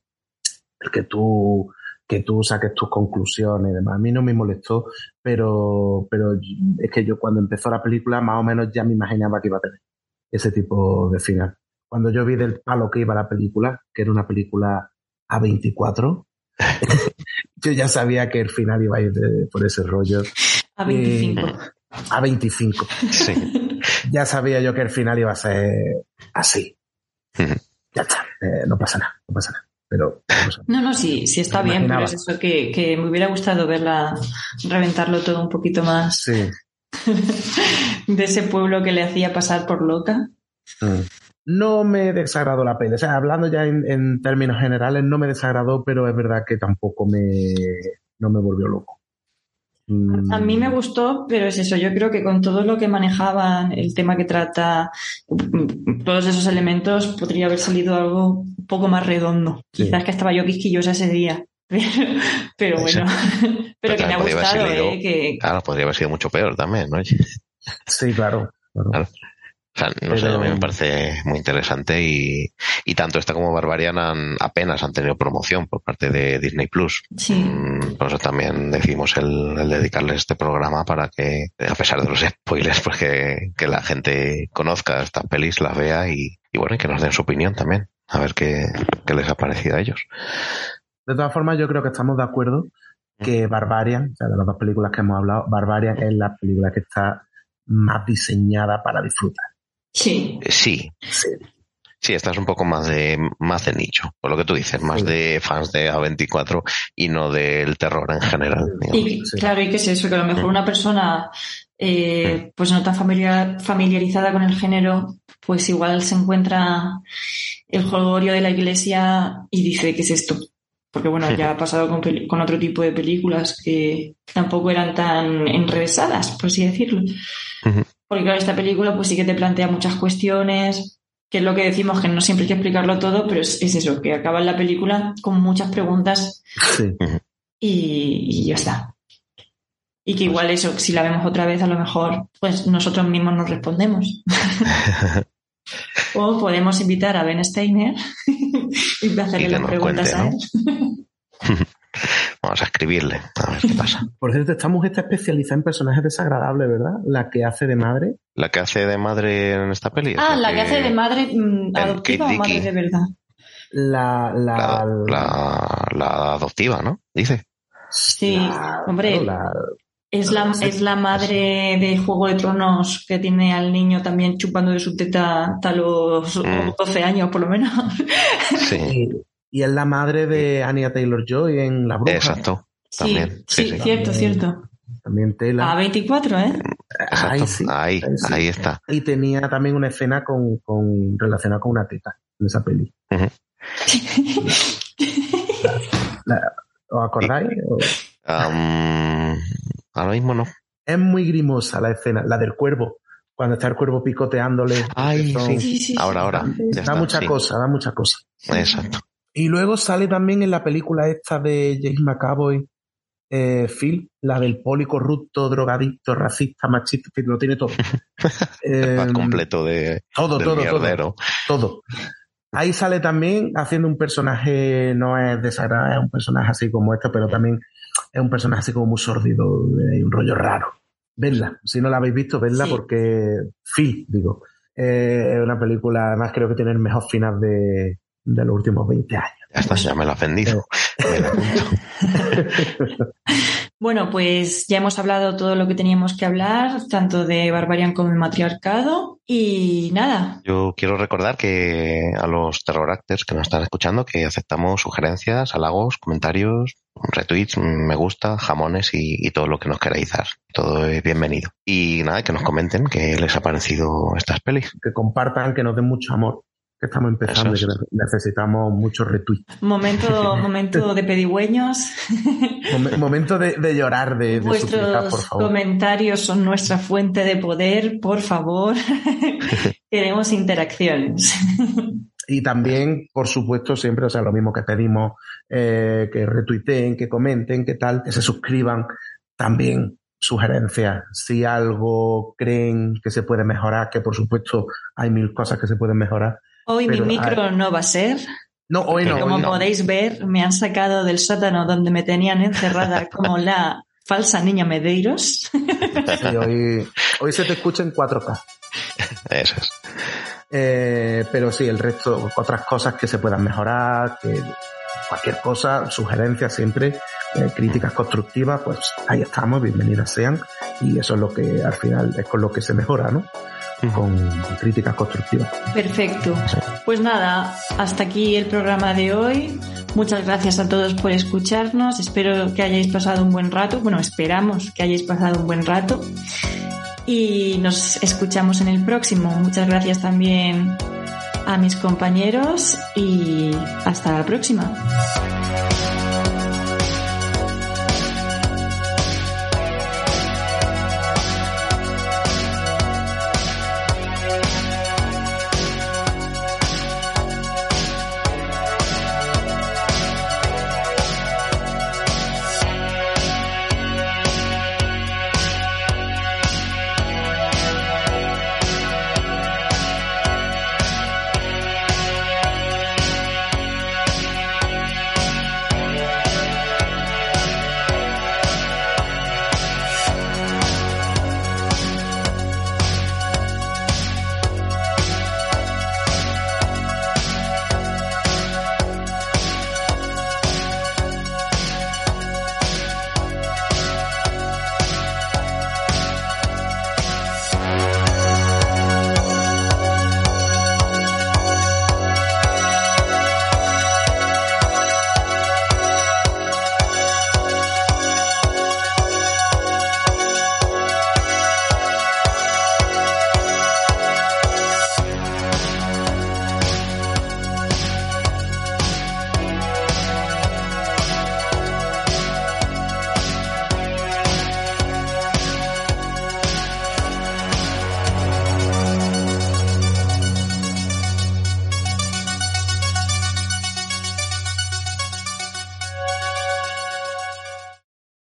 el que tú que tú saques tus conclusiones y demás. A mí no me molestó, pero, pero es que yo cuando empezó la película más o menos ya me imaginaba que iba a tener ese tipo de final. Cuando yo vi del palo que iba la película, que era una película A24, yo ya sabía que el final iba a ir de- por ese rollo. A 25. A 25. Sí. Ya sabía yo que el final iba a ser así. Ya está. Eh, no pasa nada, no pasa nada. Pero no pasa nada. No, no, sí, sí está Me bien, pero es eso que, que me hubiera gustado verla reventarlo todo un poquito más Sí. de ese pueblo que le hacía pasar por loca. Mm. No me desagradó la peli. O sea, hablando ya en, en términos generales, no me desagradó, pero es verdad que tampoco me, no me volvió loco. Mm. A mí me gustó, pero es eso, yo creo que con todo lo que manejaban, el tema que trata, todos esos elementos, podría haber salido algo un poco más redondo. Sí. Quizás que estaba yo quisquillosa ese día. Pero bueno, pero que me ha gustado, sido- ¿eh? Que, Claro, podría haber sido mucho peor también, ¿no? Sí, claro. Claro. O sea, no sé, a mí me parece muy interesante y, y tanto esta como Barbarian han, apenas han tenido promoción por parte de Disney Plus. Sí. Mm, Por eso también decidimos el, el dedicarles este programa para que, a pesar de los spoilers, pues que, que la gente conozca estas pelis, las vea y, y bueno, y que nos den su opinión también. A ver qué, qué les ha parecido a ellos. De todas formas, yo creo que estamos de acuerdo que Barbarian, o sea, de las dos películas que hemos hablado, Barbarian es la película que está más diseñada para disfrutar. Sí. Sí, Sí. sí, esta es un poco más de, más de nicho, por lo que tú dices, más Sí. de fans de A24 y no del terror en general. Y Sí. claro, ¿y qué es eso? Que a lo mejor una persona eh, pues no tan familiar, familiarizada con el género, pues igual se encuentra el jolgorio de la iglesia y dice, ¿qué es esto? Porque bueno, ya ha pasado con, con otro tipo de películas que tampoco eran tan enrevesadas, por así decirlo. Porque claro, esta película pues sí que te plantea muchas cuestiones, que es lo que decimos, que no siempre hay que explicarlo todo, pero es, es eso, que acaba la película con muchas preguntas Sí. y, y ya está. Y que igual eso, si la vemos otra vez, a lo mejor pues nosotros mismos nos respondemos. o podemos invitar a Ben Steiner y hacerle Y las preguntas cuente, a él. Vamos a escribirle, a ver qué pasa. Por cierto, esta mujer está especializada en personajes desagradables, ¿verdad? La que hace de madre. ¿La que hace de madre en esta peli? Ah, la que hace de madre mm, adoptiva o madre de verdad. La, la, La, la, la adoptiva, ¿no? Dice. Sí, la- hombre, la- es la, es la madre de Juego de Tronos que tiene al niño también chupando de su teta hasta los Mm. 12 años, por lo menos. Sí, y, es la madre de Anya Taylor Joy en La Bruja. exacto. Sí, También, sí, sí, sí. cierto, cierto. También Tela. A 24, ¿eh? Ahí sí. ahí, ahí sí. ahí está. Y tenía también una escena con, con relacionada con una teta en esa peli. La- ¿Os acordáis? O- ahora mismo no. Es muy grimosa la escena, la del cuervo, cuando está el cuervo picoteándole. Ay, Eso- sí. Sí, sí, sí. Ahora, ahora. Da está, mucha sí. cosa, da mucha cosa. Exacto. Y luego sale también en la película esta de James McAvoy, eh, Phil, la del poli corrupto, drogadicto, racista, machista, que lo tiene todo. Eh, Más completo de, todo, del todo, todo, mierdero. todo. Ahí sale también haciendo un personaje, no es desagradable, es un personaje así como este, pero también es un personaje así como muy sórdido, hay un rollo raro. Vedla, si no la habéis visto, vedla Sí. porque Phil, digo, eh, es una película, además creo que tiene el mejor final de, de los últimos 20 años. Ya está, ya me lo has vendido. Bueno, pues ya hemos hablado todo lo que teníamos que hablar, tanto de Barbarian como de matriarcado. Y nada, Yo quiero recordar que a los terror actors que nos están escuchando que aceptamos sugerencias, halagos, comentarios, retweets, me gusta, jamones y, y todo lo que nos queráis dar. Todo es bienvenido. Y nada, que nos comenten qué les ha parecido estas pelis. Que compartan, que nos den mucho amor, que estamos empezando y que necesitamos muchos retweets. momento, momento de pedigüeños. Mom- momento de, de llorar, de, de suplicar, por Vuestros favor. comentarios son nuestra fuente de poder, por favor. Queremos interacciones. Y también, por supuesto, siempre, o sea, lo mismo que pedimos, eh, que retuiteen, que comenten, que tal, que se suscriban. También sugerencias. Si algo creen que se puede mejorar, que por supuesto hay mil cosas que se pueden mejorar. Hoy Pero, mi micro no va a ser. No, hoy no. Como hoy no. podéis ver, me han sacado del sótano donde me tenían encerrada como la falsa niña Medeiros. Sí, hoy, hoy se te escucha en 4K. Eso es. Eh, pero sí, el resto, otras cosas que se puedan mejorar, que cualquier cosa, sugerencias siempre, eh, críticas constructivas, pues ahí estamos, bienvenidas sean. Y eso es lo que al final es con lo que se mejora, ¿no? Con críticas constructivas. Perfecto. Pues nada, hasta aquí el programa de hoy. Muchas gracias a todos por escucharnos. Espero que hayáis pasado un buen rato. Bueno, esperamos que hayáis pasado un buen rato. Y nos escuchamos en el próximo. Muchas gracias también a mis compañeros y hasta la próxima.